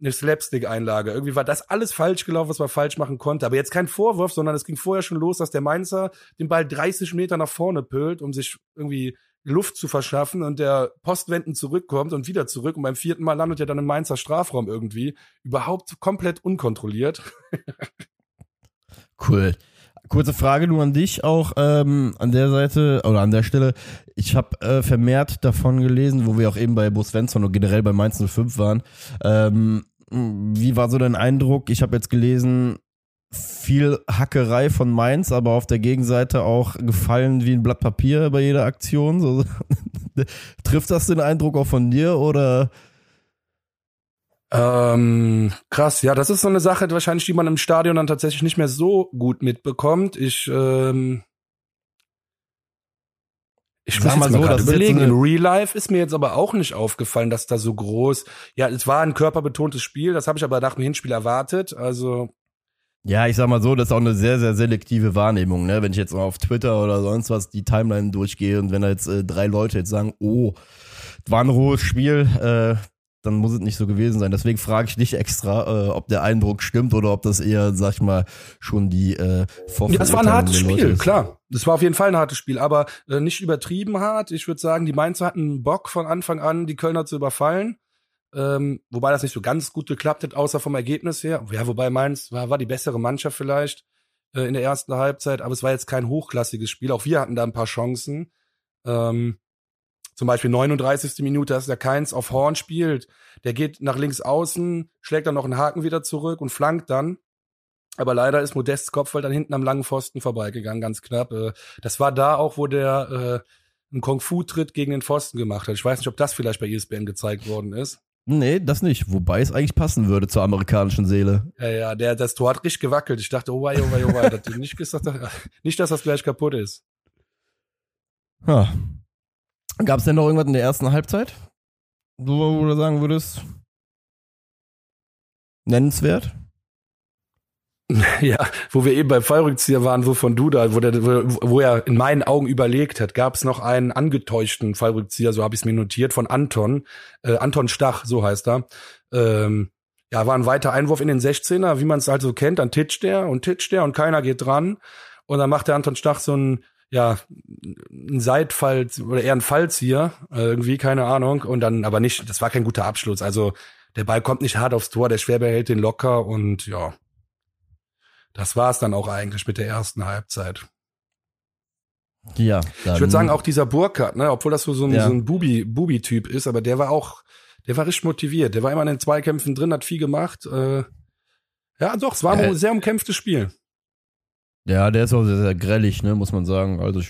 eine Slapstick-Einlage. Irgendwie war das alles falsch gelaufen, was man falsch machen konnte. Aber jetzt kein Vorwurf, sondern es ging vorher schon los, dass der Mainzer den Ball 30 Meter nach vorne pölt, um sich irgendwie Luft zu verschaffen und der Postwenden zurückkommt und wieder zurück. Und beim vierten Mal landet er dann im Mainzer Strafraum irgendwie. Überhaupt komplett unkontrolliert. Cool. Kurze Frage nur an dich auch ähm, an der Seite oder an der Stelle. Ich habe äh, vermehrt davon gelesen, wo wir auch eben bei Bo Svensson und generell bei Mainz 05 waren. Ähm, wie war so dein Eindruck? Ich habe jetzt gelesen, viel Hackerei von Mainz, aber auf der Gegenseite auch gefallen wie ein Blatt Papier bei jeder Aktion. So, trifft das den Eindruck auch von dir oder? Ähm, krass, ja, das ist so eine Sache, wahrscheinlich, die man im Stadion dann tatsächlich nicht mehr so gut mitbekommt. Ich, ähm, Ich sag mal so, das überlegen. In Real Life ist mir jetzt aber auch nicht aufgefallen, dass da so groß. Ja, es war ein körperbetontes Spiel. Das habe ich aber nach dem Hinspiel erwartet. Also ja, ich sag mal so, das ist auch eine sehr, sehr selektive Wahrnehmung, ne? Wenn ich jetzt mal auf Twitter oder sonst was die Timeline durchgehe und wenn da jetzt äh, drei Leute jetzt sagen, oh, war ein hohes Spiel, äh, dann muss es nicht so gewesen sein. Deswegen frage ich dich extra, äh, ob der Eindruck stimmt oder ob das eher, sag ich mal, schon die äh, Ja, das war ein hartes Spiel, klar. Das war auf jeden Fall ein hartes Spiel, aber äh, nicht übertrieben hart. Ich würde sagen, die Mainzer hatten Bock von Anfang an, die Kölner zu überfallen. Ähm, wobei das nicht so ganz gut geklappt hat, außer vom Ergebnis her. Ja, wobei Mainz war, war die bessere Mannschaft vielleicht äh, in der ersten Halbzeit, aber es war jetzt kein hochklassiges Spiel. Auch wir hatten da ein paar Chancen. Ähm, zum Beispiel 39. Minute, dass der Keins auf Horn spielt. Der geht nach links außen, schlägt dann noch einen Haken wieder zurück und flankt dann. Aber leider ist Modests Kopfball dann hinten am langen Pfosten vorbeigegangen, ganz knapp. Äh, das war da auch, wo der äh, einen Kung-Fu-Tritt gegen den Pfosten gemacht hat. Ich weiß nicht, ob das vielleicht bei ESPN gezeigt worden ist. Nee, das nicht. Wobei es eigentlich passen würde zur amerikanischen Seele. Ja, ja, der, das Tor hat richtig gewackelt. Ich dachte, oh wei, oh wei, oh wei. nicht, gesagt, nicht, dass das gleich kaputt ist. Ja. Gab es denn noch irgendwas in der ersten Halbzeit? Wo du sagen würdest, nennenswert? Ja, wo wir eben beim Fallrückzieher waren, wovon du da, wo, der, wo er in meinen Augen überlegt hat, gab es noch einen angetäuschten Fallrückzieher, so habe ich es mir notiert, von Anton, äh, Anton Stach, so heißt er. Ähm, ja, war ein weiter Einwurf in den 16er, wie man es halt so kennt, dann titscht der und titscht der und keiner geht dran. Und dann macht der Anton Stach so ein, ja, ein Seitfall oder eher ein Fallzieher, äh, irgendwie, keine Ahnung. Und dann, aber nicht, das war kein guter Abschluss. Also der Ball kommt nicht hart aufs Tor, der Schwerbe hält den locker und ja, das war es dann auch eigentlich mit der ersten Halbzeit. Ja. Ich würde sagen, auch dieser Burkhardt, ne, obwohl das so, so ein, ja. so ein Bubi, Bubi-Typ ist, aber der war auch, der war richtig motiviert. Der war immer in den Zweikämpfen drin, hat viel gemacht. Äh, ja, doch, es war äh, ein sehr umkämpftes Spiel. Ja, der ist auch sehr, sehr grellig, ne, muss man sagen. Also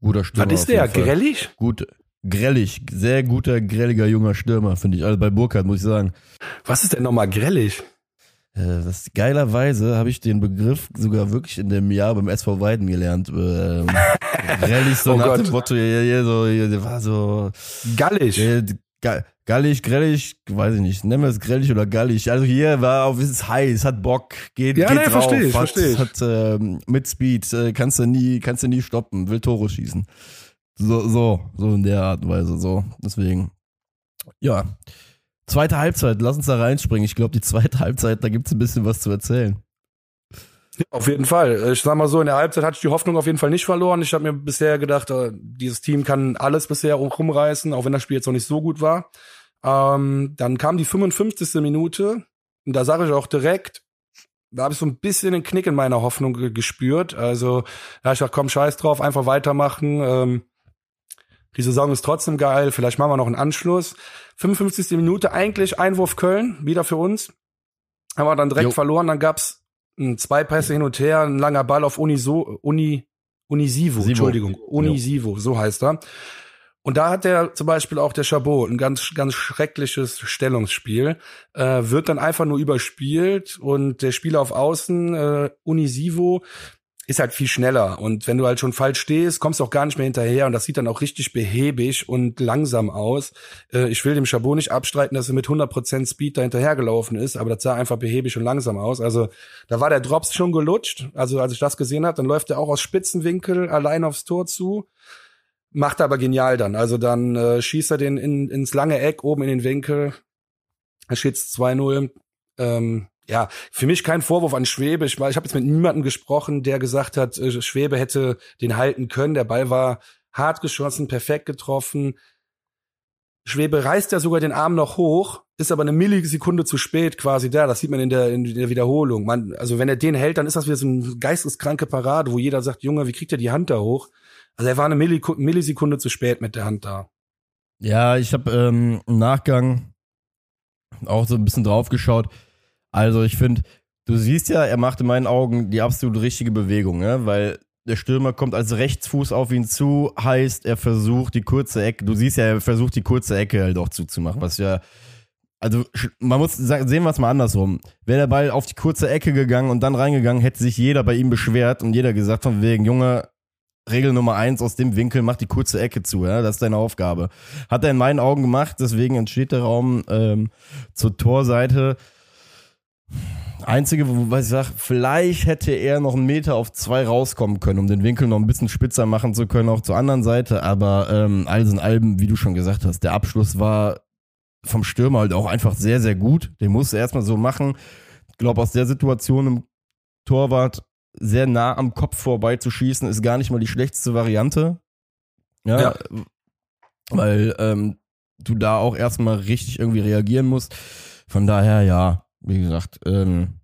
guter Stürmer. Was ist der? Grellig? Gut, grellig. Sehr guter, grelliger junger Stürmer, finde ich. Also bei Burkhardt, muss ich sagen. Was ist denn nochmal grellig? Äh, was geilerweise habe ich den Begriff sogar wirklich in dem Jahr beim SV Weiden gelernt. Ähm, grellig so oh nach Gott. dem Motto, ja, ja, so, ja, war so gallig. Ja, gallig, grellig, weiß ich nicht, nennen wir es grellig oder gallig. Also hier war auf, ist heiß, hat Bock, geht, ja, geht nee, drauf, versteh ich, hat, versteh ich. hat ähm, mit Speed, äh, kannst du nie, kannst du nie stoppen, will Tore schießen. So, so, so in der Art und Weise, so. Deswegen, ja. Zweite Halbzeit, lass uns da reinspringen. Ich glaube, die zweite Halbzeit, da gibt es ein bisschen was zu erzählen. Auf jeden Fall. Ich sag mal so, in der Halbzeit hatte ich die Hoffnung auf jeden Fall nicht verloren. Ich habe mir bisher gedacht, äh, dieses Team kann alles bisher rumreißen, auch wenn das Spiel jetzt noch nicht so gut war. Ähm, dann kam die 55. Minute und da sage ich auch direkt, da habe ich so ein bisschen den Knick in meiner Hoffnung gespürt. Also, ja, ich dachte, komm, scheiß drauf, einfach weitermachen. Ähm, die Saison ist trotzdem geil, vielleicht machen wir noch einen Anschluss. 55. Minute, eigentlich Einwurf Köln, wieder für uns. Haben wir dann direkt jo. verloren, dann gab's zwei Pässe hin und her, ein langer Ball auf Uniso, Uni, Unisivo, Sivo. Entschuldigung, Unisivo, so heißt er. Und da hat der zum Beispiel auch der Chabot ein ganz, ganz schreckliches Stellungsspiel, äh, wird dann einfach nur überspielt und der Spieler auf Außen, äh, Unisivo, ist halt viel schneller. Und wenn du halt schon falsch stehst, kommst du auch gar nicht mehr hinterher. Und das sieht dann auch richtig behäbig und langsam aus. Äh, ich will dem Chabot nicht abstreiten, dass er mit 100% Speed da hinterhergelaufen ist, aber das sah einfach behäbig und langsam aus. Also da war der Drops schon gelutscht. Also als ich das gesehen habe, dann läuft er auch aus Spitzenwinkel allein aufs Tor zu. Macht er aber genial dann. Also dann äh, schießt er den in, ins lange Eck oben in den Winkel. Er steht 2-0. Ähm, ja, für mich kein Vorwurf an Schwebe. Ich, ich habe jetzt mit niemandem gesprochen, der gesagt hat, äh, Schwebe hätte den halten können. Der Ball war hart geschossen, perfekt getroffen. Schwebe reißt ja sogar den Arm noch hoch, ist aber eine Millisekunde zu spät quasi da. Das sieht man in der, in der Wiederholung. Man, also wenn er den hält, dann ist das wieder so eine geisteskranke Parade, wo jeder sagt, Junge, wie kriegt er die Hand da hoch? Also er war eine Millisekunde zu spät mit der Hand da. Ja, ich habe ähm, im Nachgang auch so ein bisschen drauf geschaut. Also ich finde, du siehst ja, er macht in meinen Augen die absolut richtige Bewegung, ne? weil der Stürmer kommt als Rechtsfuß auf ihn zu, heißt, er versucht die kurze Ecke, du siehst ja, er versucht die kurze Ecke halt auch zuzumachen, was ja, also man muss sagen, sehen wir es mal andersrum. Wäre der Ball auf die kurze Ecke gegangen und dann reingegangen, hätte sich jeder bei ihm beschwert und jeder gesagt von wegen, Junge, Regel Nummer eins aus dem Winkel, mach die kurze Ecke zu, ja, das ist deine Aufgabe. Hat er in meinen Augen gemacht, deswegen entsteht der Raum ähm, zur Torseite. Einzige, wo ich sage, vielleicht hätte er noch einen Meter auf zwei rauskommen können, um den Winkel noch ein bisschen spitzer machen zu können, auch zur anderen Seite. Aber ähm, alles in allem, wie du schon gesagt hast, der Abschluss war vom Stürmer halt auch einfach sehr, sehr gut. Den musste er erstmal so machen. Ich glaube, aus der Situation im Torwart sehr nah am Kopf vorbei zu schießen, ist gar nicht mal die schlechteste Variante. Ja. ja. Weil ähm, du da auch erstmal richtig irgendwie reagieren musst. Von daher, ja, wie gesagt, ähm,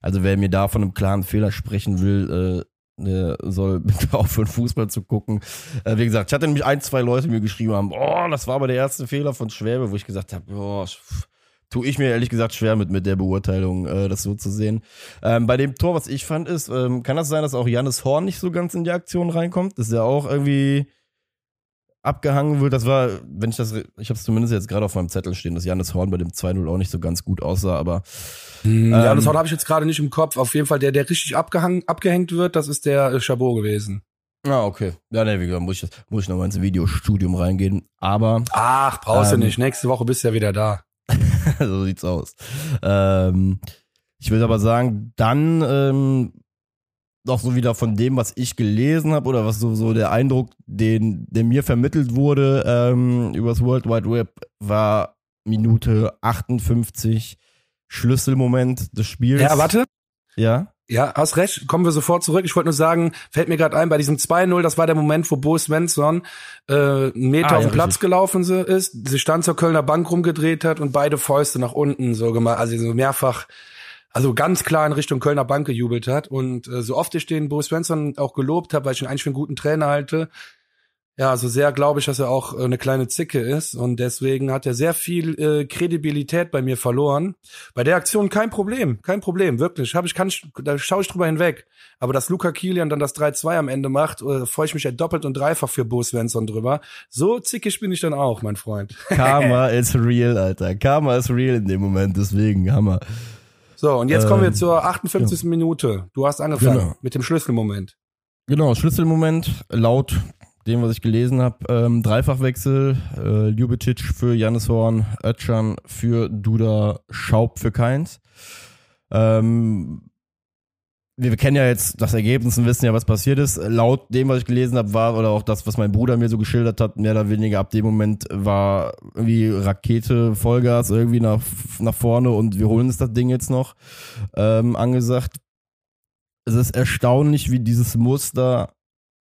also wer mir da von einem klaren Fehler sprechen will, äh, der soll bitte aufhören, Fußball zu gucken. Äh, wie gesagt, ich hatte nämlich ein, zwei Leute mir geschrieben haben, oh, das war aber der erste Fehler von Schwäbe, wo ich gesagt habe, boah, tue ich mir ehrlich gesagt schwer mit, mit der Beurteilung, äh, das so zu sehen. Ähm, bei dem Tor, was ich fand, ist, ähm, kann das sein, dass auch Janis Horn nicht so ganz in die Aktion reinkommt? Das ist ja auch irgendwie abgehangen wird. Das war, wenn ich das, ich habe es zumindest jetzt gerade auf meinem Zettel stehen, dass Janis Horn bei dem 2-0 auch nicht so ganz gut aussah, aber. Hm, ähm, Janis Horn habe ich jetzt gerade nicht im Kopf. Auf jeden Fall, der, der richtig abgehangen, abgehängt wird, das ist der äh, Chabot gewesen. Ah, okay. Ja, ne, wie gesagt, muss ich, muss ich noch mal ins Videostudium reingehen. Aber. Ach, brauchst ähm, du nicht. Nächste Woche bist du ja wieder da. so sieht's aus. Ähm, ich will aber sagen, dann ähm, noch so wieder von dem, was ich gelesen habe oder was so, so der Eindruck, den, der mir vermittelt wurde ähm, übers World Wide Web, war Minute 58 Schlüsselmoment des Spiels. Ja, warte. Ja. Ja, hast recht. Kommen wir sofort zurück. Ich wollte nur sagen, fällt mir gerade ein, bei diesem 2-0, das war der Moment, wo Bo Svensson äh, einen Meter ah, auf den ja, Platz richtig. gelaufen ist, sich dann zur Kölner Bank rumgedreht hat und beide Fäuste nach unten so gemacht, also so mehrfach also ganz klar in Richtung Kölner Bank gejubelt hat. Und äh, so oft ich den Bo Svensson auch gelobt habe, weil ich ihn eigentlich für einen guten Trainer halte, ja, so sehr glaube ich, dass er auch äh, eine kleine Zicke ist. Und deswegen hat er sehr viel äh, Kredibilität bei mir verloren. Bei der Aktion kein Problem, kein Problem, wirklich. Hab ich, kann ich, da schaue ich drüber hinweg. Aber dass Luca Kilian dann das 3-2 am Ende macht, äh, freue ich mich ja doppelt und dreifach für Bo Svensson drüber. So zickig bin ich dann auch, mein Freund. Karma is real, Alter. Karma is real in dem Moment, deswegen Hammer. So, und jetzt ähm, kommen wir ähm, zur 58. Ja. Minute. Du hast angefangen genau. mit dem Schlüsselmoment. Genau, Schlüsselmoment laut dem, was ich gelesen habe. Ähm, Dreifachwechsel, äh, Ljubicic für Janis Horn, Ötchan für Duda, Schaub für Keins. Ähm, wir kennen ja jetzt das Ergebnis und wissen ja, was passiert ist. Laut dem, was ich gelesen habe, war, oder auch das, was mein Bruder mir so geschildert hat, mehr oder weniger ab dem Moment war irgendwie Rakete, Vollgas irgendwie nach, nach vorne und wir holen uns das Ding jetzt noch ähm, angesagt. Es ist erstaunlich, wie dieses Muster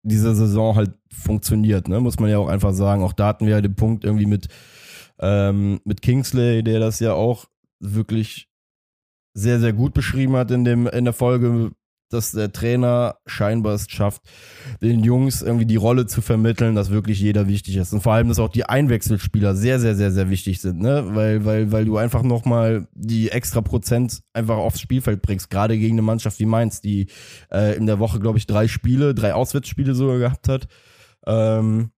dieser Saison halt funktioniert, ne? muss man ja auch einfach sagen. Auch da hatten wir ja den Punkt irgendwie mit, ähm, mit Kingsley, der das ja auch wirklich sehr, sehr gut beschrieben hat in, dem, in der Folge dass der Trainer scheinbar es schafft, den Jungs irgendwie die Rolle zu vermitteln, dass wirklich jeder wichtig ist. Und vor allem, dass auch die Einwechselspieler sehr, sehr, sehr, sehr wichtig sind, ne? Weil, weil, weil du einfach nochmal die extra Prozent einfach aufs Spielfeld bringst, gerade gegen eine Mannschaft wie Mainz, die äh, in der Woche, glaube ich, drei Spiele, drei Auswärtsspiele sogar gehabt hat. Ähm,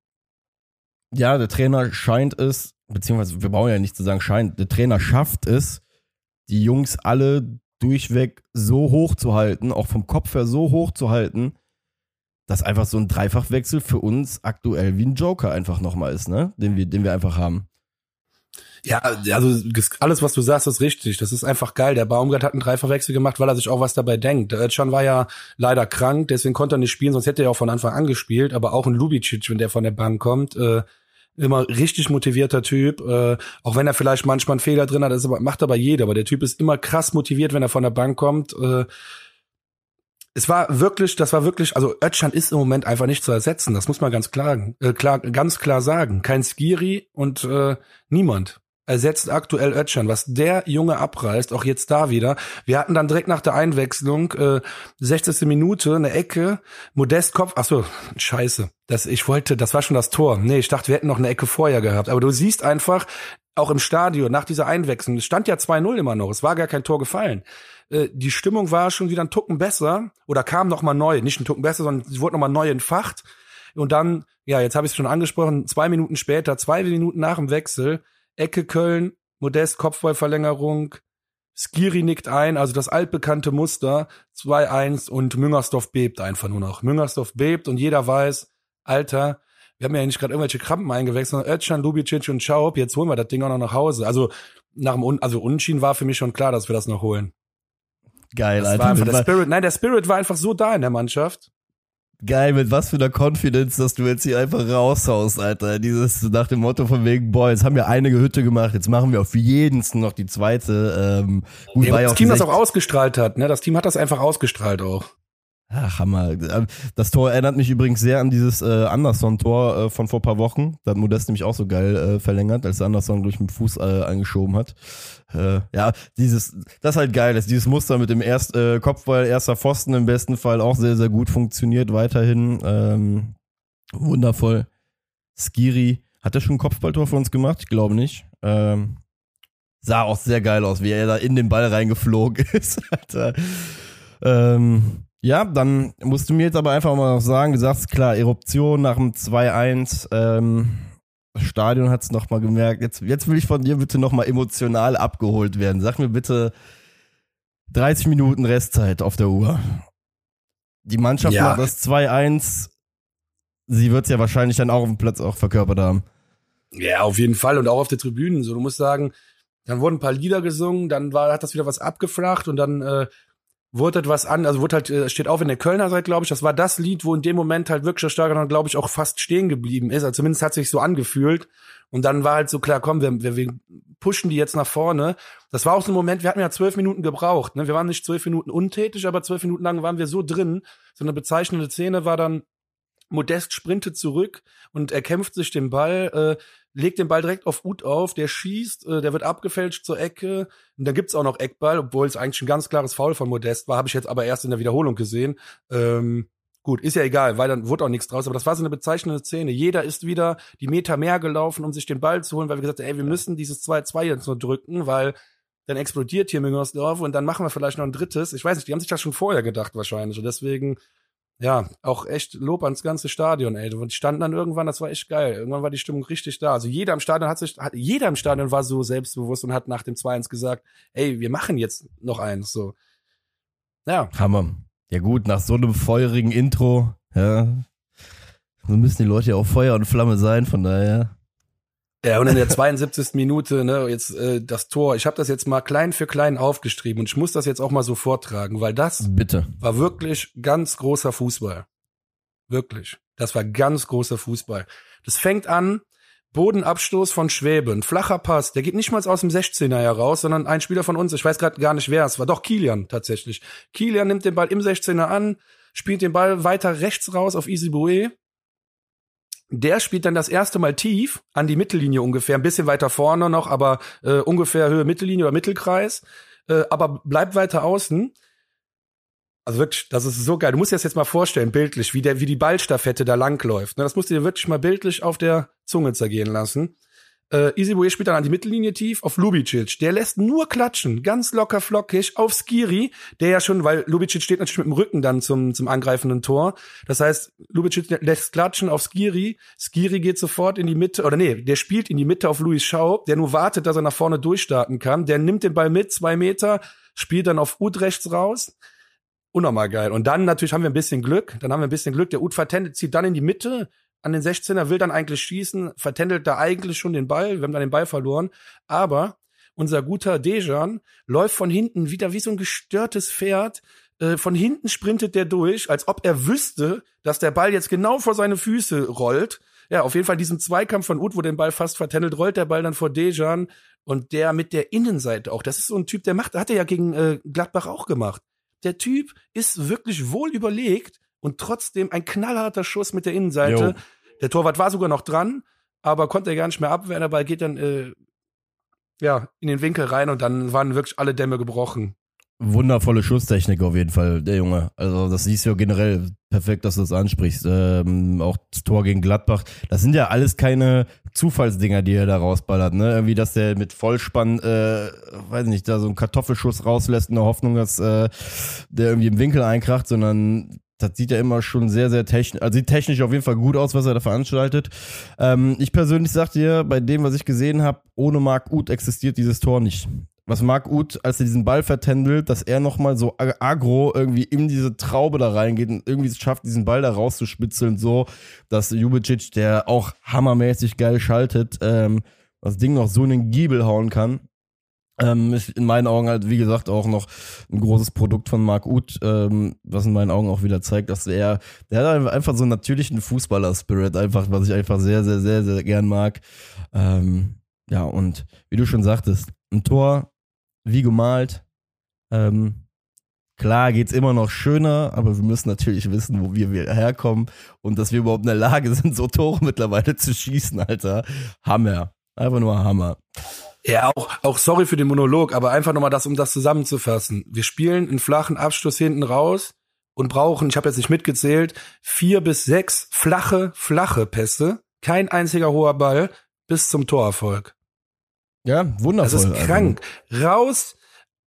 ja, der Trainer scheint es, beziehungsweise wir brauchen ja nicht zu sagen scheint, der Trainer schafft es, die Jungs alle durchweg so hoch zu halten, auch vom Kopf her so hoch zu halten, dass einfach so ein Dreifachwechsel für uns aktuell wie ein Joker einfach nochmal ist, ne? Den wir, den wir einfach haben. Ja, also alles, was du sagst, ist richtig. Das ist einfach geil. Der Baumgart hat einen Dreifachwechsel gemacht, weil er sich auch was dabei denkt. Özcan war ja leider krank, deswegen konnte er nicht spielen, sonst hätte er auch von Anfang an gespielt. Aber auch ein Lubicic, wenn der von der Bank kommt, äh, immer richtig motivierter Typ, äh, auch wenn er vielleicht manchmal einen Fehler drin hat, das macht aber jeder, aber der Typ ist immer krass motiviert, wenn er von der Bank kommt. Äh, es war wirklich, das war wirklich, also Özcan ist im Moment einfach nicht zu ersetzen, das muss man ganz klar, äh, klar ganz klar sagen. Kein Skiri und äh, niemand ersetzt aktuell Ötchan. Was der Junge abreißt, auch jetzt da wieder. Wir hatten dann direkt nach der Einwechslung, äh, 60. Minute, eine Ecke, Modest Kopf, ach so, scheiße. Das, ich wollte, das war schon das Tor. Nee, ich dachte, wir hätten noch eine Ecke vorher gehabt. Aber du siehst einfach, auch im Stadion, nach dieser Einwechslung, es stand ja 2-0 immer noch, es war gar kein Tor gefallen. Äh, die Stimmung war schon wieder ein Tucken besser oder kam noch mal neu, nicht ein Tucken besser, sondern sie wurde noch mal neu entfacht. Und dann, ja, jetzt habe ich es schon angesprochen, zwei Minuten später, zwei Minuten nach dem Wechsel, Ecke Köln, Modest, Kopfballverlängerung, Skiri nickt ein, also das altbekannte Muster, 2-1 und Müngersdorf bebt einfach nur noch. Müngersdorf bebt und jeder weiß, Alter, wir haben ja nicht gerade irgendwelche Krampen eingewechselt, sondern Özcan, Lubicic und Schaub, jetzt holen wir das Ding auch noch nach Hause. Also nach dem Un also Unschien war für mich schon klar, dass wir das noch holen. Geil, Das Alter. war einfach der Spirit, nein, der Spirit war einfach so da in der Mannschaft. Geil, mit was für einer Confidence, dass du jetzt hier einfach raushaust, Alter. Dieses nach dem Motto von wegen, boah, jetzt haben wir eine Hütte gemacht, jetzt machen wir auf jeden noch die zweite. Ähm, gut, Ja, das Team das auch 16 ausgestrahlt hat, ne? Das Team hat das einfach ausgestrahlt auch. Ach, Hammer. Das Tor erinnert mich übrigens sehr an dieses äh, Anderson-Tor äh, von vor paar Wochen. Da hat Modest nämlich auch so geil äh, verlängert, als Anderson durch den Fuß äh, angeschoben hat. Äh, ja, dieses, das ist halt geil, dass dieses Muster mit dem erst, äh, Kopfball, erster Pfosten im besten Fall auch sehr, sehr gut funktioniert weiterhin. Ähm, wundervoll. Skiri, hat er schon ein Kopfballtor für uns gemacht? Ich glaube nicht. Ähm, sah auch sehr geil aus, wie er da in den Ball reingeflogen ist. Alter. Ähm, ja, dann musst du mir jetzt aber einfach mal noch sagen, du sagst klar, Eruption nach dem 2-1, ähm, Stadion hat es nochmal gemerkt. Jetzt, jetzt will ich von dir bitte nochmal emotional abgeholt werden. Sag mir bitte 30 Minuten Restzeit auf der Uhr. Die Mannschaft Ja. macht das 2-1. Sie wird es ja wahrscheinlich dann auch auf dem Platz auch verkörpert haben. Ja, auf jeden Fall und auch auf der Tribüne. So, du musst sagen, dann wurden ein paar Lieder gesungen, dann war, hat das wieder was abgeflacht und dann äh, wurde das was an, also wurde halt, äh, steht auf in der Kölner Seite, glaube ich, das war das Lied, wo in dem Moment halt wirklich das Stadion, glaube ich, auch fast stehen geblieben ist. Also zumindest hat sich so angefühlt. Und dann war halt so klar, komm, wir, wir, wir pushen die jetzt nach vorne. Das war auch so ein Moment, wir hatten ja zwölf Minuten gebraucht. Ne? Wir waren nicht zwölf Minuten untätig, aber zwölf Minuten lang waren wir so drin. So eine bezeichnende Szene war dann, Modest sprintet zurück und erkämpft sich den Ball, äh, legt den Ball direkt auf Ut auf, der schießt, äh, der wird abgefälscht zur Ecke. Und da gibt's auch noch Eckball, obwohl es eigentlich ein ganz klares Foul von Modest war, habe ich jetzt aber erst in der Wiederholung gesehen. Ähm, gut, ist ja egal, weil dann wurde auch nichts draus, aber das war so eine bezeichnende Szene. Jeder ist wieder die Meter mehr gelaufen, um sich den Ball zu holen, weil wir gesagt haben, ey, wir müssen dieses 2-2 jetzt nur drücken, weil dann explodiert hier Müngersdorf und dann machen wir vielleicht noch ein drittes. Ich weiß nicht, die haben sich das schon vorher gedacht wahrscheinlich und deswegen ja, auch echt Lob ans ganze Stadion, ey. Die standen dann irgendwann, das war echt geil. Irgendwann war die Stimmung richtig da. Also jeder im Stadion hat sich, hat, jeder im Stadion war so selbstbewusst und hat nach dem 2-1 gesagt, ey, wir machen jetzt noch eins, so. Ja. Hammer. Ja gut, nach so einem feurigen Intro, ja, so müssen die Leute ja auch Feuer und Flamme sein, von daher. Ja, und in der 72. Minute, ne, jetzt äh, das Tor. Ich habe das jetzt mal klein für klein aufgeschrieben und ich muss das jetzt auch mal so vortragen, weil das Bitte. war wirklich ganz großer Fußball. Wirklich. Das war ganz großer Fußball. Das fängt an, Bodenabstoß von Schwäben, flacher Pass, der geht nicht mal aus dem 16er heraus, sondern ein Spieler von uns, ich weiß gerade gar nicht wer es war, doch Kilian tatsächlich. Kilian nimmt den Ball im 16er an, spielt den Ball weiter rechts raus auf Boué. Der spielt dann das erste Mal tief an die Mittellinie ungefähr, ein bisschen weiter vorne noch, aber äh, ungefähr Höhe Mittellinie oder Mittelkreis, äh, aber bleibt weiter außen. Also wirklich, das ist so geil. Du musst dir das jetzt mal vorstellen, bildlich, wie der, wie die Ballstaffette da langläuft. Ne, Das musst du dir wirklich mal bildlich auf der Zunge zergehen lassen. Äh, Easy spielt dann an die Mittellinie tief auf Lubicic. Der lässt nur klatschen, ganz locker flockig auf Skiri, der ja schon, weil Lubicic steht natürlich mit dem Rücken dann zum, zum angreifenden Tor. Das heißt, Lubicic lässt klatschen auf Skiri. Skiri geht sofort in die Mitte, oder nee, der spielt in die Mitte auf Luis Schaub, der nur wartet, dass er nach vorne durchstarten kann. Der nimmt den Ball mit, zwei Meter, spielt dann auf Ut rechts raus unnormal geil. Und dann natürlich haben wir ein bisschen Glück. Dann haben wir ein bisschen Glück. Der Ut vertändelt, zieht dann in die Mitte an den 16er, will dann eigentlich schießen, vertändelt da eigentlich schon den Ball. Wir haben dann den Ball verloren. Aber unser guter Dejan läuft von hinten wieder wie so ein gestörtes Pferd. Äh, von hinten sprintet der durch, als ob er wüsste, dass der Ball jetzt genau vor seine Füße rollt. Ja, auf jeden Fall diesen Zweikampf von Ut, wo den Ball fast vertändelt, rollt der Ball dann vor Dejan und der mit der Innenseite auch. Das ist so ein Typ, der macht, hat er ja gegen äh, Gladbach auch gemacht. Der Typ ist wirklich wohl überlegt und trotzdem ein knallharter Schuss mit der Innenseite. Jo. Der Torwart war sogar noch dran, aber konnte er gar nicht mehr abwehren. Der Ball geht dann äh, ja in den Winkel rein und dann waren wirklich alle Dämme gebrochen. Wundervolle Schusstechnik auf jeden Fall, der Junge. Also das siehst du ja generell perfekt, dass du das ansprichst. Ähm, auch das Tor gegen Gladbach. Das sind ja alles keine Zufallsdinger, die er da rausballert. Ne? Irgendwie, dass der mit Vollspann, äh, weiß nicht, da so einen Kartoffelschuss rauslässt in der Hoffnung, dass äh, der irgendwie im Winkel einkracht, sondern das sieht ja immer schon sehr, sehr technisch, also sieht technisch auf jeden Fall gut aus, was er da veranstaltet. Ähm, ich persönlich sag dir, bei dem, was ich gesehen habe, ohne Marc Uth existiert dieses Tor nicht. was Marc Uth, als er diesen Ball vertändelt, dass er nochmal so agro irgendwie in diese Traube da reingeht und irgendwie es schafft, diesen Ball da rauszuspitzeln, so, dass Jubicic, der auch hammermäßig geil schaltet, ähm, das Ding noch so in den Giebel hauen kann. Ähm, ist in meinen Augen halt, wie gesagt, auch noch ein großes Produkt von Marc Uth, ähm, was in meinen Augen auch wieder zeigt, dass er, der hat einfach so einen natürlichen Fußballer-Spirit, einfach, was ich einfach sehr, sehr, sehr, sehr gern mag. Ähm, ja, und wie du schon sagtest, ein Tor wie gemalt. Ähm, klar geht's immer noch schöner, aber wir müssen natürlich wissen, wo wir herkommen und dass wir überhaupt in der Lage sind, so Tore mittlerweile zu schießen, Alter. Hammer. Einfach nur Hammer. Ja, auch, auch sorry für den Monolog, aber einfach nochmal das, um das zusammenzufassen. Wir spielen einen flachen Abschluss hinten raus und brauchen, ich habe jetzt nicht mitgezählt, vier bis sechs flache, flache Pässe, kein einziger hoher Ball bis zum Torerfolg. Ja, wundervoll. Das ist krank. Also. Raus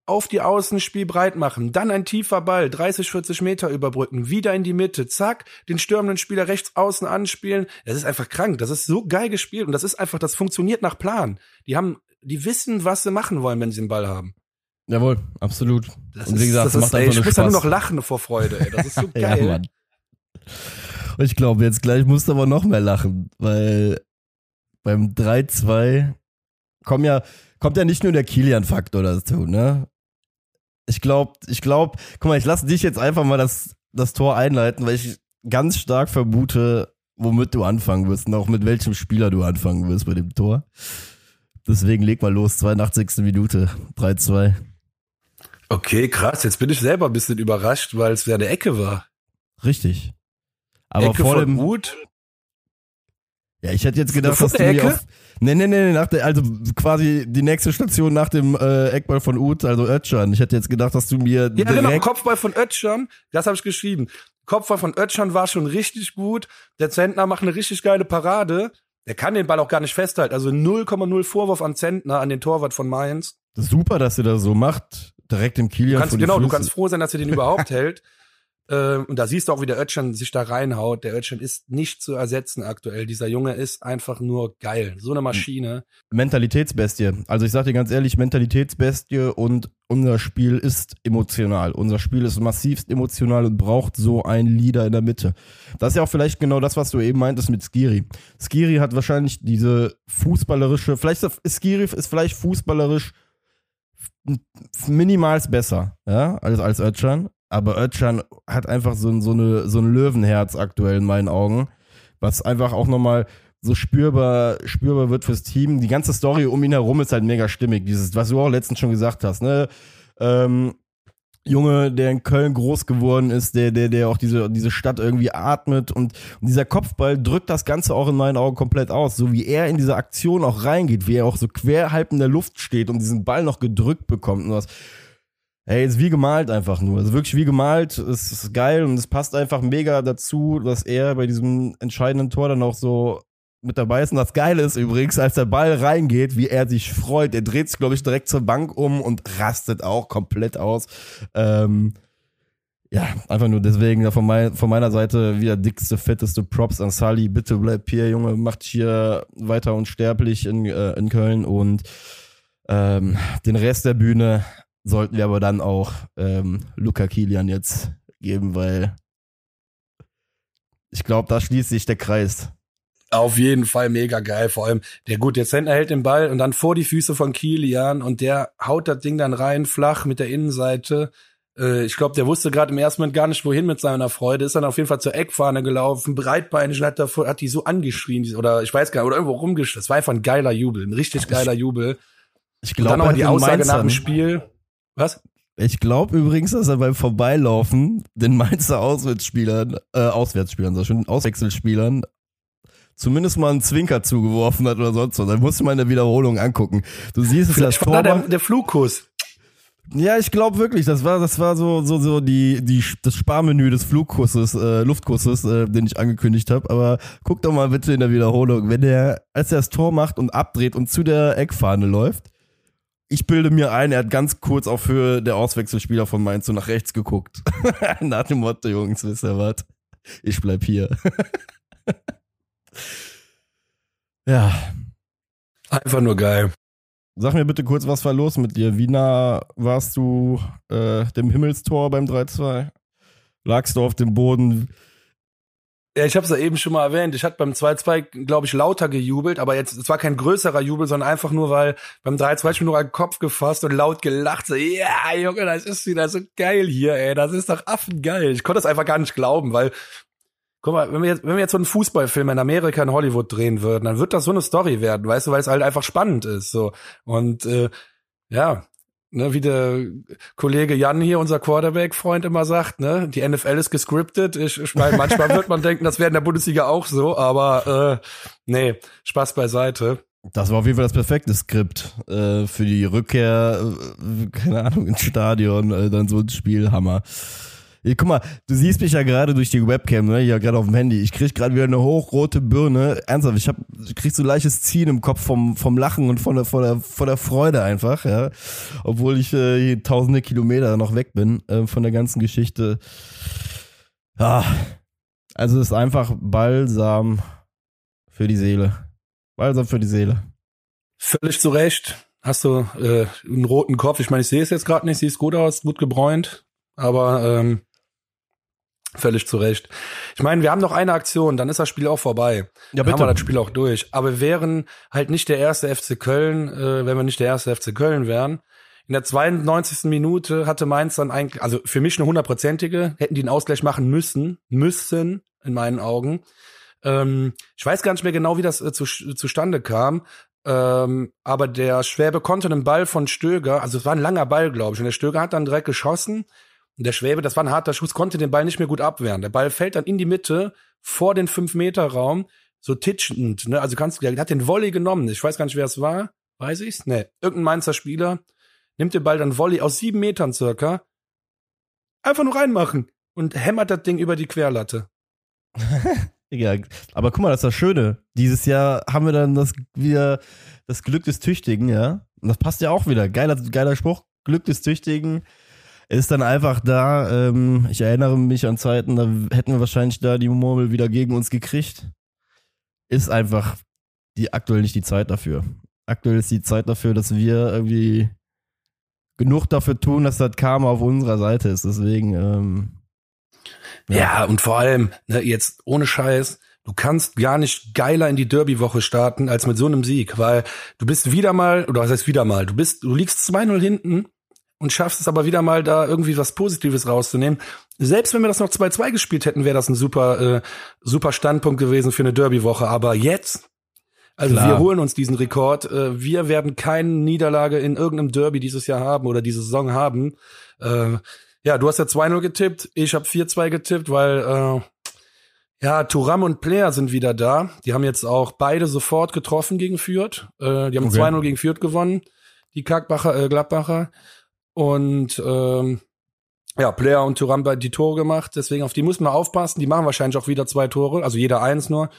auf die Außenspiel breit machen, dann ein tiefer Ball, 30, 40 Meter überbrücken, wieder in die Mitte, zack, den stürmenden Spieler rechts außen anspielen. Das ist einfach krank. Das ist so geil gespielt und das ist einfach, das funktioniert nach Plan. Die haben, die wissen, was sie machen wollen, wenn sie den Ball haben. Jawohl, absolut. Das und wie gesagt, ist, das, macht ey, ich muss da nur noch lachen vor Freude. Ey. Das ist so geil. ja, Mann. Und ich glaube, jetzt gleich musst du aber noch mehr lachen, weil beim 3-2 kommen ja, kommt ja nicht nur der Kilian-Faktor dazu, ne? Ich glaube, ich glaube, guck mal, ich lasse dich jetzt einfach mal das, das Tor einleiten, weil ich ganz stark vermute, womit du anfangen wirst und auch mit welchem Spieler du anfangen wirst bei dem Tor. Deswegen leg mal los, 82. Minute, 3-2. Okay, krass. Jetzt bin ich selber ein bisschen überrascht, weil es ja eine Ecke war. Richtig. Aber Ecke vor dem Mut. Ja, ich hätte jetzt gedacht, dass du mir auf, Nee, nee, nee, nach der, also quasi die nächste Station nach dem äh, Eckball von Uth, also Ötschan. Ich hätte jetzt gedacht, dass du mir. Ja, genau, Kopfball von Ötschan, das habe ich geschrieben. Kopfball von Ötschan war schon richtig gut. Der Zentner macht eine richtig geile Parade. Der kann den Ball auch gar nicht festhalten. Also 0,0 Vorwurf an Zentner, an den Torwart von Mainz. Super, dass er das so macht. Direkt im Kilian. Du kannst, genau, du kannst froh sein, dass er den überhaupt hält. Ähm, und da siehst du auch, wie der Ötchen sich da reinhaut. Der Ötchen ist nicht zu ersetzen aktuell. Dieser Junge ist einfach nur geil. So eine Maschine. Mentalitätsbestie. Also ich sag dir ganz ehrlich, Mentalitätsbestie und unser Spiel ist emotional. Unser Spiel ist massivst emotional und braucht so einen Leader in der Mitte. Das ist ja auch vielleicht genau das, was du eben meintest mit Skiri. Skiri hat wahrscheinlich diese fußballerische, vielleicht ist Skiri ist vielleicht fußballerisch minimals besser, ja, als, als Özcan. Aber Özcan hat einfach so, so, eine, so ein Löwenherz aktuell in meinen Augen, was einfach auch nochmal so spürbar, spürbar wird fürs Team. Die ganze Story um ihn herum ist halt mega stimmig. Dieses, was du auch letztens schon gesagt hast, ne? Ähm, Junge, der in Köln groß geworden ist, der, der, der auch diese, diese Stadt irgendwie atmet und, und dieser Kopfball drückt das Ganze auch in meinen Augen komplett aus. So wie er in diese Aktion auch reingeht, wie er auch so quer halb in der Luft steht und diesen Ball noch gedrückt bekommt und was. Ey, ist wie gemalt einfach nur. Also wirklich wie gemalt. Es ist geil und es passt einfach mega dazu, dass er bei diesem entscheidenden Tor dann auch so mit dabei ist. Und das Geile ist übrigens, als der Ball reingeht, wie er sich freut. Er dreht sich, glaube ich, direkt zur Bank um und rastet auch komplett aus. Ähm, ja, einfach nur deswegen von, mein, von meiner Seite wieder dickste, fetteste Props an Sully. Bitte bleib hier, Junge, macht hier weiter unsterblich in, äh, in Köln und ähm, den Rest der Bühne sollten wir aber dann auch ähm, Luca Kilian jetzt geben, weil ich glaube, da schließt sich der Kreis. Auf jeden Fall mega geil. Vor allem der gut, der Zentner hält den Ball und dann vor die Füße von Kilian und der haut das Ding dann rein flach mit der Innenseite. Äh, ich glaube, der wusste gerade im ersten Moment gar nicht, wohin mit seiner Freude. Ist dann auf jeden Fall zur Eckfahne gelaufen, breitbeinig hat, davor, hat die so angeschrien oder ich weiß gar nicht, oder irgendwo rumgeschrien. Das war einfach ein geiler Jubel, ein richtig geiler Jubel. Ich glaube, die Aussage nach dem Spiel. Was? Ich glaube übrigens, dass er beim Vorbeilaufen den Mainzer Auswärtsspielern, äh, Auswärtsspielern, so schön Auswechselspielern, zumindest mal einen Zwinker zugeworfen hat oder sonst was. Dann musst du mal in der Wiederholung angucken. Du siehst es Vielleicht war da der, der Flugkuss. Ja, ich glaube wirklich, das war das war so so so die die das Sparmenü des Flugkusses, äh, Luftkusses, äh, den ich angekündigt habe. Aber guck doch mal bitte in der Wiederholung, wenn der als er das Tor macht und abdreht und zu der Eckfahne läuft, ich bilde mir ein, er hat ganz kurz auf Höhe der Auswechselspieler von Mainz so nach rechts geguckt. nach dem Motto, Jungs, wisst ihr was? Ich bleib hier. ja. Einfach nur geil. sag mir bitte kurz, was war los mit dir? Wie nah warst du äh, dem Himmelstor beim 3-2? Lagst du auf dem Boden? Ja, ich habe es ja eben schon mal erwähnt. Ich hatte beim 2-2, glaube ich, lauter gejubelt, aber jetzt, es war kein größerer Jubel, sondern einfach nur, weil beim 3-2 ich mir nur den Kopf gefasst und laut gelacht. So, ja, Junge, das ist wieder so geil hier, ey. Das ist doch affengeil. Ich konnte das einfach gar nicht glauben, weil, guck mal, wenn wir jetzt, wenn wir jetzt so einen Fußballfilm in Amerika in Hollywood drehen würden, dann wird das so eine Story werden, weißt du, weil es halt einfach spannend ist, so. Und, äh, ja, ne, wie der Kollege Jan hier, unser Quarterback-Freund, immer sagt, ne, die NFL ist gescriptet. Ich, ich meine, manchmal wird man denken, das wäre in der Bundesliga auch so, aber äh, nee, Spaß beiseite. Das war auf jeden Fall das perfekte Skript äh, für die Rückkehr, äh, keine Ahnung, ins Stadion, äh, dann so ein Spielhammer. Guck mal, du siehst mich ja gerade durch die Webcam, ne? Ja, gerade auf dem Handy. Ich krieg gerade wieder eine hochrote Birne. Ernsthaft, ich hab, ich krieg so leichtes Ziehen im Kopf vom, vom Lachen und von der, von der, von der Freude einfach, ja. Obwohl ich äh, tausende Kilometer noch weg bin äh, von der ganzen Geschichte. Ja. Also es ist einfach Balsam für die Seele. Balsam für die Seele. Völlig zu Recht. Hast du äh, einen roten Kopf? Ich meine, ich sehe es jetzt gerade nicht, siehst gut aus, gut gebräunt. Aber ähm, Völlig zu Recht. Ich meine, wir haben noch eine Aktion, dann ist das Spiel auch vorbei. Ja, bitte. Dann haben wir das Spiel auch durch. Aber wir wären halt nicht der erste FC Köln, äh, wenn wir nicht der erste FC Köln wären. In der 92. Minute hatte Mainz dann eigentlich, also für mich eine hundertprozentige, hätten die einen Ausgleich machen müssen, müssen, in meinen Augen. Ähm, ich weiß gar nicht mehr genau, wie das äh, zu, zustande kam. Ähm, aber der Schwäbe konnte einen Ball von Stöger, also es war ein langer Ball, glaube ich, und der Stöger hat dann direkt geschossen und der Schwäbe, das war ein harter Schuss, konnte den Ball nicht mehr gut abwehren. Der Ball fällt dann in die Mitte vor den 5-Meter-Raum, so titschend. Ne? Also kannst du, der hat den Volley genommen. Ich weiß gar nicht, wer es war. Weiß ich's? Nee. Irgendein Mainzer Spieler nimmt den Ball dann Volley aus sieben Metern circa. Einfach nur reinmachen und hämmert das Ding über die Querlatte. ja, aber guck mal, das ist das Schöne. Dieses Jahr haben wir dann das wieder das Glück des Tüchtigen, ja. Und das passt ja auch wieder. Geiler, geiler Spruch. Glück des Tüchtigen ist dann einfach da. Ähm, ich erinnere mich an Zeiten, da hätten wir wahrscheinlich da die Murmel wieder gegen uns gekriegt. Ist einfach die aktuell nicht die Zeit dafür. Aktuell ist die Zeit dafür, dass wir irgendwie genug dafür tun, dass das Karma auf unserer Seite ist. Deswegen. Ähm, ja. ja, und vor allem, ne, jetzt ohne Scheiß, du kannst gar nicht geiler in die Derby-Woche starten als mit so einem Sieg, weil du bist wieder mal, oder was heißt wieder mal, du bist, du liegst 2-0 hinten und schaffst es aber wieder mal da irgendwie was Positives rauszunehmen. Selbst wenn wir das noch 2-2 gespielt hätten, wäre das ein super, äh, super Standpunkt gewesen für eine Derby-Woche. Aber jetzt, also Klar. wir holen uns diesen Rekord. Äh, wir werden keine Niederlage in irgendeinem Derby dieses Jahr haben oder diese Saison haben. Äh, ja, du hast ja 2-0 getippt, ich habe 4-2 getippt, weil äh, ja, Turam und Player sind wieder da. Die haben jetzt auch beide sofort getroffen gegen Fürth. Äh, die haben okay. 2-0 gegen Fürth gewonnen, die Kackbacher, äh, Gladbacher. Und ähm, ja, Player und Thuram die Tore gemacht, deswegen auf die muss man aufpassen. Die machen wahrscheinlich auch wieder zwei Tore, also jeder eins nur.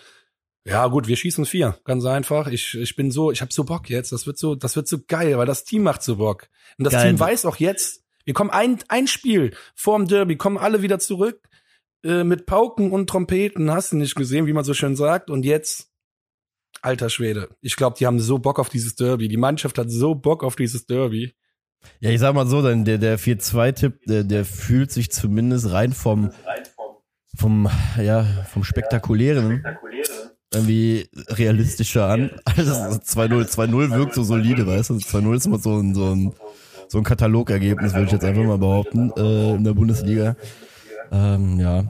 Ja, gut, wir schießen vier, ganz einfach. Ich, ich bin so, ich habe so Bock jetzt. Das wird so, das wird so geil, weil das Team macht so Bock. Und das geil. Team weiß auch jetzt, wir kommen ein, ein Spiel vorm Derby, kommen alle wieder zurück äh, mit Pauken und Trompeten. Hast du nicht gesehen, wie man so schön sagt? Und jetzt, alter Schwede, ich glaube, die haben so Bock auf dieses Derby. Die Mannschaft hat so Bock auf dieses Derby. Ja, ich sag mal so, denn der, der 4-2-Tipp, der, der fühlt sich zumindest rein vom, vom, ja, vom Spektakulären irgendwie realistischer an. Also 2-0, 2-0 wirkt so solide, weißt du? 2-0 ist immer so ein, so ein, so ein Katalogergebnis, würde ich jetzt einfach mal behaupten, äh, in der Bundesliga. Ähm, ja.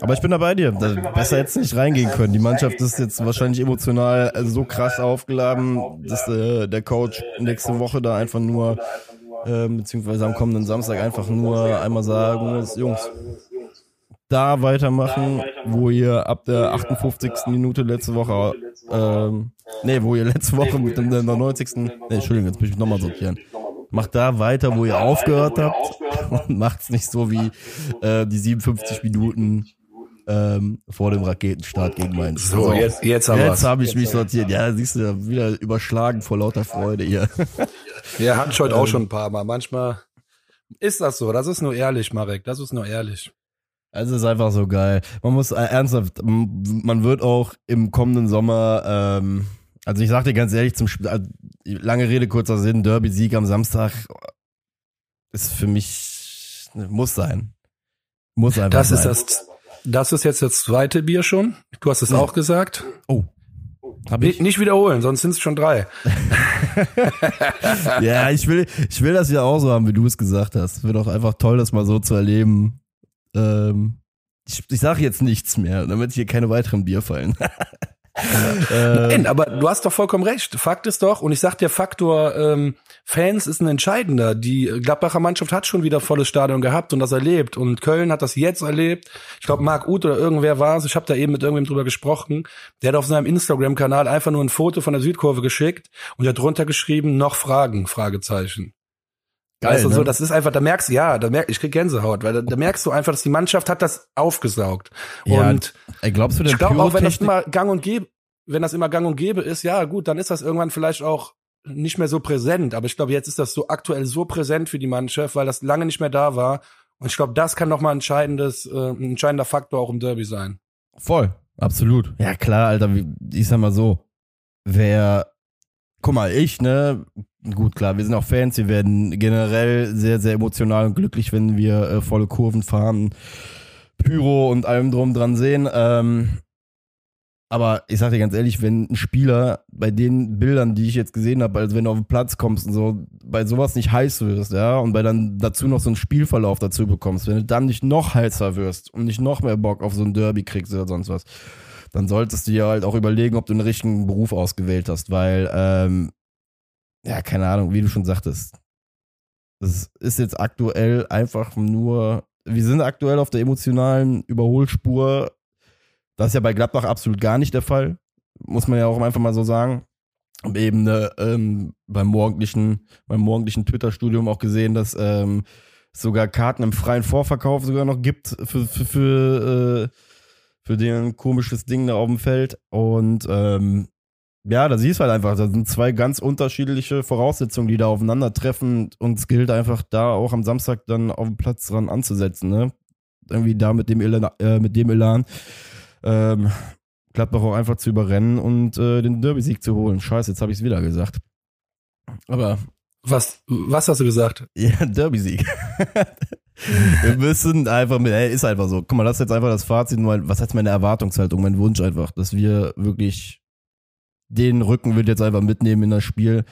Aber ich bin da bei dir. Besser jetzt nicht reingehen können. Die Mannschaft ist jetzt wahrscheinlich emotional so krass aufgeladen, dass äh, der Coach nächste Woche da einfach nur ähm, beziehungsweise am kommenden Samstag einfach nur einmal sagen muss, Jungs, da weitermachen, wo ihr ab der 58. Minute letzte Woche, ähm, nee, wo ihr letzte Woche mit dem 90. Nee, Entschuldigung, jetzt muss ich nochmal sortieren. Macht da weiter, wo ihr aufgehört habt und macht's nicht so wie äh, die 57 Minuten ähm, vor dem Raketenstart gegen Mainz. So, so jetzt, jetzt, jetzt habe ich mich sortiert. Ja, siehst du, wieder überschlagen vor lauter Freude hier. Ja, ich heute auch schon ein paar Mal. Manchmal ist das so. Das ist nur ehrlich, Marek. Das ist nur ehrlich. Also es ist einfach so geil. Man muss äh, ernsthaft, man wird auch im kommenden Sommer, ähm, also ich sag dir ganz ehrlich, zum Spiel, lange Rede, kurzer Sinn, Derby-Sieg am Samstag ist für mich, muss sein. Muss einfach Das sein. ist das, das ist jetzt das zweite Bier schon. Du hast es Ja. auch gesagt. Oh. Hab Nicht, ich? nicht wiederholen, sonst sind es schon drei. ja, ich will, ich will das ja auch so haben, wie du es gesagt hast. Wird auch einfach toll, das mal so zu erleben. Ähm, ich, ich sage jetzt nichts mehr, damit hier keine weiteren Bier fallen. Nein, aber du hast doch vollkommen recht. Fakt ist doch, und ich sag dir, Faktor ähm, Fans ist ein entscheidender. Die Gladbacher Mannschaft hat schon wieder volles Stadion gehabt und das erlebt. Und Köln hat das jetzt erlebt. Ich glaube, Marc Uth oder irgendwer war es. Ich habe da eben mit irgendwem drüber gesprochen. Der hat auf seinem Instagram-Kanal einfach nur ein Foto von der Südkurve geschickt und hat drunter geschrieben, noch Fragen, Fragezeichen. Geil, weißt du, ne? so, das ist einfach, da merkst du, ja, da merk, ich krieg Gänsehaut, weil da, da merkst du einfach, dass die Mannschaft hat das aufgesaugt. Ja, und glaubst du denn ich glaube auch, wenn das immer gang und gäbe, wenn das immer gang und gäbe ist, ja gut, dann ist das irgendwann vielleicht auch nicht mehr so präsent. Aber ich glaube, jetzt ist das so aktuell so präsent für die Mannschaft, weil das lange nicht mehr da war. Und ich glaube, das kann nochmal ein entscheidendes, äh, ein entscheidender Faktor auch im Derby sein. Voll, absolut. Ja, klar, Alter, wie- ich sag mal so, wer, guck mal, ich, ne, gut, klar, wir sind auch Fans, wir werden generell sehr, sehr emotional und glücklich, wenn wir äh, volle Kurven fahren, Pyro und allem drum dran sehen. Ähm, aber ich sag dir ganz ehrlich, wenn ein Spieler bei den Bildern, die ich jetzt gesehen habe, also wenn du auf den Platz kommst und so, bei sowas nicht heiß wirst, ja, und bei dann dazu noch so einen Spielverlauf dazu bekommst, wenn du dann nicht noch heißer wirst und nicht noch mehr Bock auf so ein Derby kriegst oder sonst was, dann solltest du dir halt auch überlegen, ob du einen richtigen Beruf ausgewählt hast, weil, ähm, ja, keine Ahnung, wie du schon sagtest, das ist jetzt aktuell einfach nur, wir sind aktuell auf der emotionalen Überholspur. Das ist ja bei Gladbach absolut gar nicht der Fall. Muss man ja auch einfach mal so sagen. Hab eben äh, ähm, beim morgendlichen, beim morgendlichen Twitter-Studium auch gesehen, dass ähm, es sogar Karten im freien Vorverkauf sogar noch gibt für, für, für, äh, für den komisches Ding da auf dem Feld. Und ähm, ja, da siehst du halt einfach, da sind zwei ganz unterschiedliche Voraussetzungen, die da aufeinandertreffen. Und es gilt einfach da auch am Samstag dann auf dem Platz dran anzusetzen, ne? Irgendwie da mit dem Elan, äh, mit dem Elan ähm, Gladbach auch einfach zu überrennen und äh, den Derby-Sieg zu holen. Scheiße, jetzt habe ich es wieder gesagt. Aber Was, was hast du gesagt? ja, Derby-Sieg. Wir müssen einfach mit, ey, ist einfach so. Guck mal, das ist jetzt einfach das Fazit, was heißt meine Erwartungshaltung, mein Wunsch einfach, dass wir wirklich den Rücken wird jetzt einfach mitnehmen in das Spiel.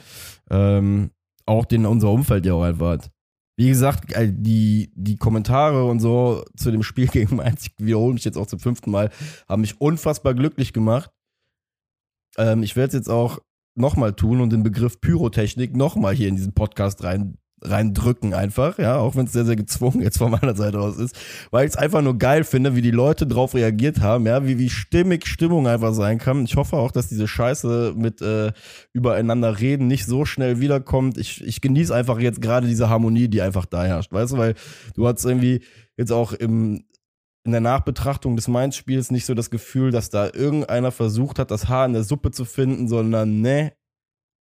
Ähm, auch den unser Umfeld ja auch einfach hat. Wie gesagt, die, die Kommentare und so zu dem Spiel gegen Mainz, ich wiederhole mich jetzt auch zum fünften Mal, haben mich unfassbar glücklich gemacht. Ähm, ich werde es jetzt auch nochmal tun und den Begriff Pyrotechnik nochmal hier in diesen Podcast rein reindrücken einfach, ja, auch wenn es sehr, sehr gezwungen jetzt von meiner Seite aus ist, weil ich es einfach nur geil finde, wie die Leute drauf reagiert haben, ja, wie, wie stimmig Stimmung einfach sein kann. Ich hoffe auch, dass diese Scheiße mit äh, übereinander reden nicht so schnell wiederkommt. Ich, ich genieße einfach jetzt gerade diese Harmonie, die einfach da herrscht, weißt du, weil du hast irgendwie jetzt auch im in der Nachbetrachtung des Mainz-Spiels nicht so das Gefühl, dass da irgendeiner versucht hat, das Haar in der Suppe zu finden, sondern ne,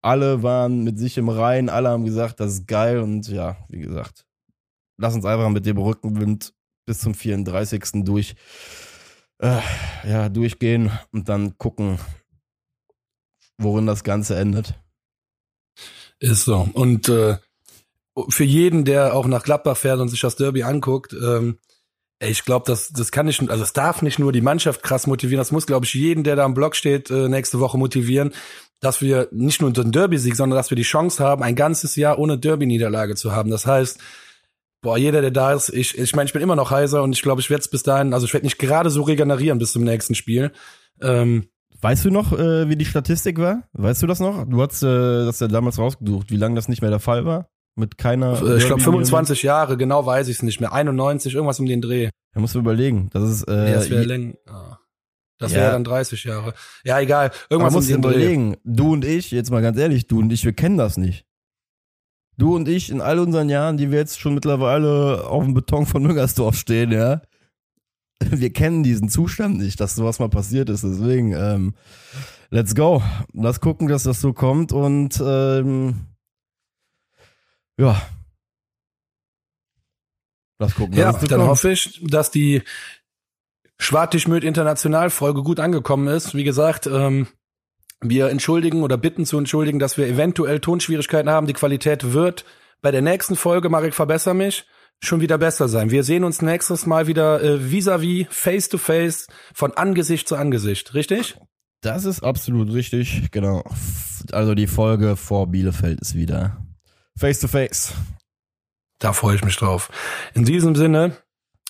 alle waren mit sich im Reinen, alle haben gesagt, das ist geil und ja, wie gesagt, lass uns einfach mit dem Rückenwind bis zum 34. durch, äh, ja, durchgehen und dann gucken, worin das Ganze endet. Ist so. Und äh, für jeden, der auch nach Gladbach fährt und sich das Derby anguckt, ähm, ich glaube, das, das kann nicht, also es darf nicht nur die Mannschaft krass motivieren, das muss, glaube ich, jeden, der da am Block steht, äh, nächste Woche motivieren, dass wir nicht nur den Derby-Sieg, sondern dass wir die Chance haben, ein ganzes Jahr ohne Derby-Niederlage zu haben. Das heißt, boah, jeder, der da ist, ich, ich meine, ich bin immer noch heiser und ich glaube, ich werde es bis dahin, also ich werde nicht gerade so regenerieren bis zum nächsten Spiel. Ähm, Weißt du noch, äh, wie die Statistik war? Weißt du das noch? Du hast äh, das ja damals rausgesucht, wie lange das nicht mehr der Fall war? Mit keiner. äh, ich glaube Derby- 25 Jahre, genau weiß ich es nicht mehr. 91, irgendwas um den Dreh. Da musst du überlegen. Das ist. Äh, Nee, das je- länger. Ah. Das Ja. wäre dann 30 Jahre. Ja, egal. Irgendwas muss Dreh. überlegen, du und ich, jetzt mal ganz ehrlich, du und ich, wir kennen das nicht. Du und ich in all unseren Jahren, die wir jetzt schon mittlerweile auf dem Beton von Müngersdorf stehen, ja, wir kennen diesen Zustand nicht, dass sowas mal passiert ist. Deswegen, ähm, let's go. Lass gucken, dass das so kommt und ähm, ja. Lass gucken. Ja, dass es so dann hoffe ich, dass die Schwartischmüt International Folge gut angekommen ist. Wie gesagt, ähm, Wir entschuldigen oder bitten zu entschuldigen, dass wir eventuell Tonschwierigkeiten haben. Die Qualität wird bei der nächsten Folge, Marek, verbessere mich, schon wieder besser sein. Wir sehen uns nächstes Mal wieder äh, vis-à-vis, face-to-face, von Angesicht zu Angesicht, richtig? Das ist absolut richtig, genau. Also die Folge vor Bielefeld ist wieder face to face. Da freue ich mich drauf. In diesem Sinne,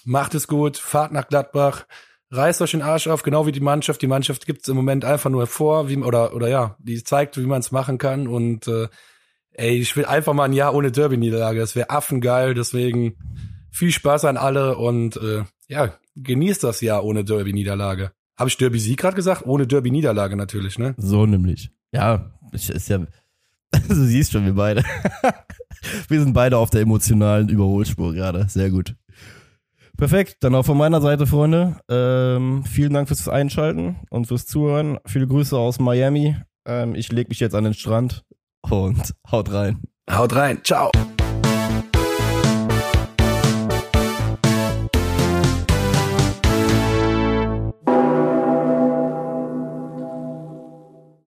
macht es gut, fahrt nach Gladbach, reißt euch den Arsch auf, genau wie die Mannschaft. Die Mannschaft gibt es im Moment einfach nur vor, wie, oder, oder ja, die zeigt, wie man es machen kann. Und äh, ey, ich will einfach mal ein Jahr ohne Derby-Niederlage. Das wäre affengeil. Deswegen viel Spaß an alle und äh, ja, genießt das Jahr ohne Derby-Niederlage. Habe ich Derby-Sieg gerade gesagt? Ohne Derby-Niederlage natürlich, ne? So nämlich. Ja, ist ja. Du siehst schon, wir beide. wir sind beide auf der emotionalen Überholspur gerade. Sehr gut. Perfekt, dann auch von meiner Seite, Freunde. Ähm, vielen Dank fürs Einschalten und fürs Zuhören. Viele Grüße aus Miami. Ähm, ich lege mich jetzt an den Strand und haut rein. Haut rein. Ciao.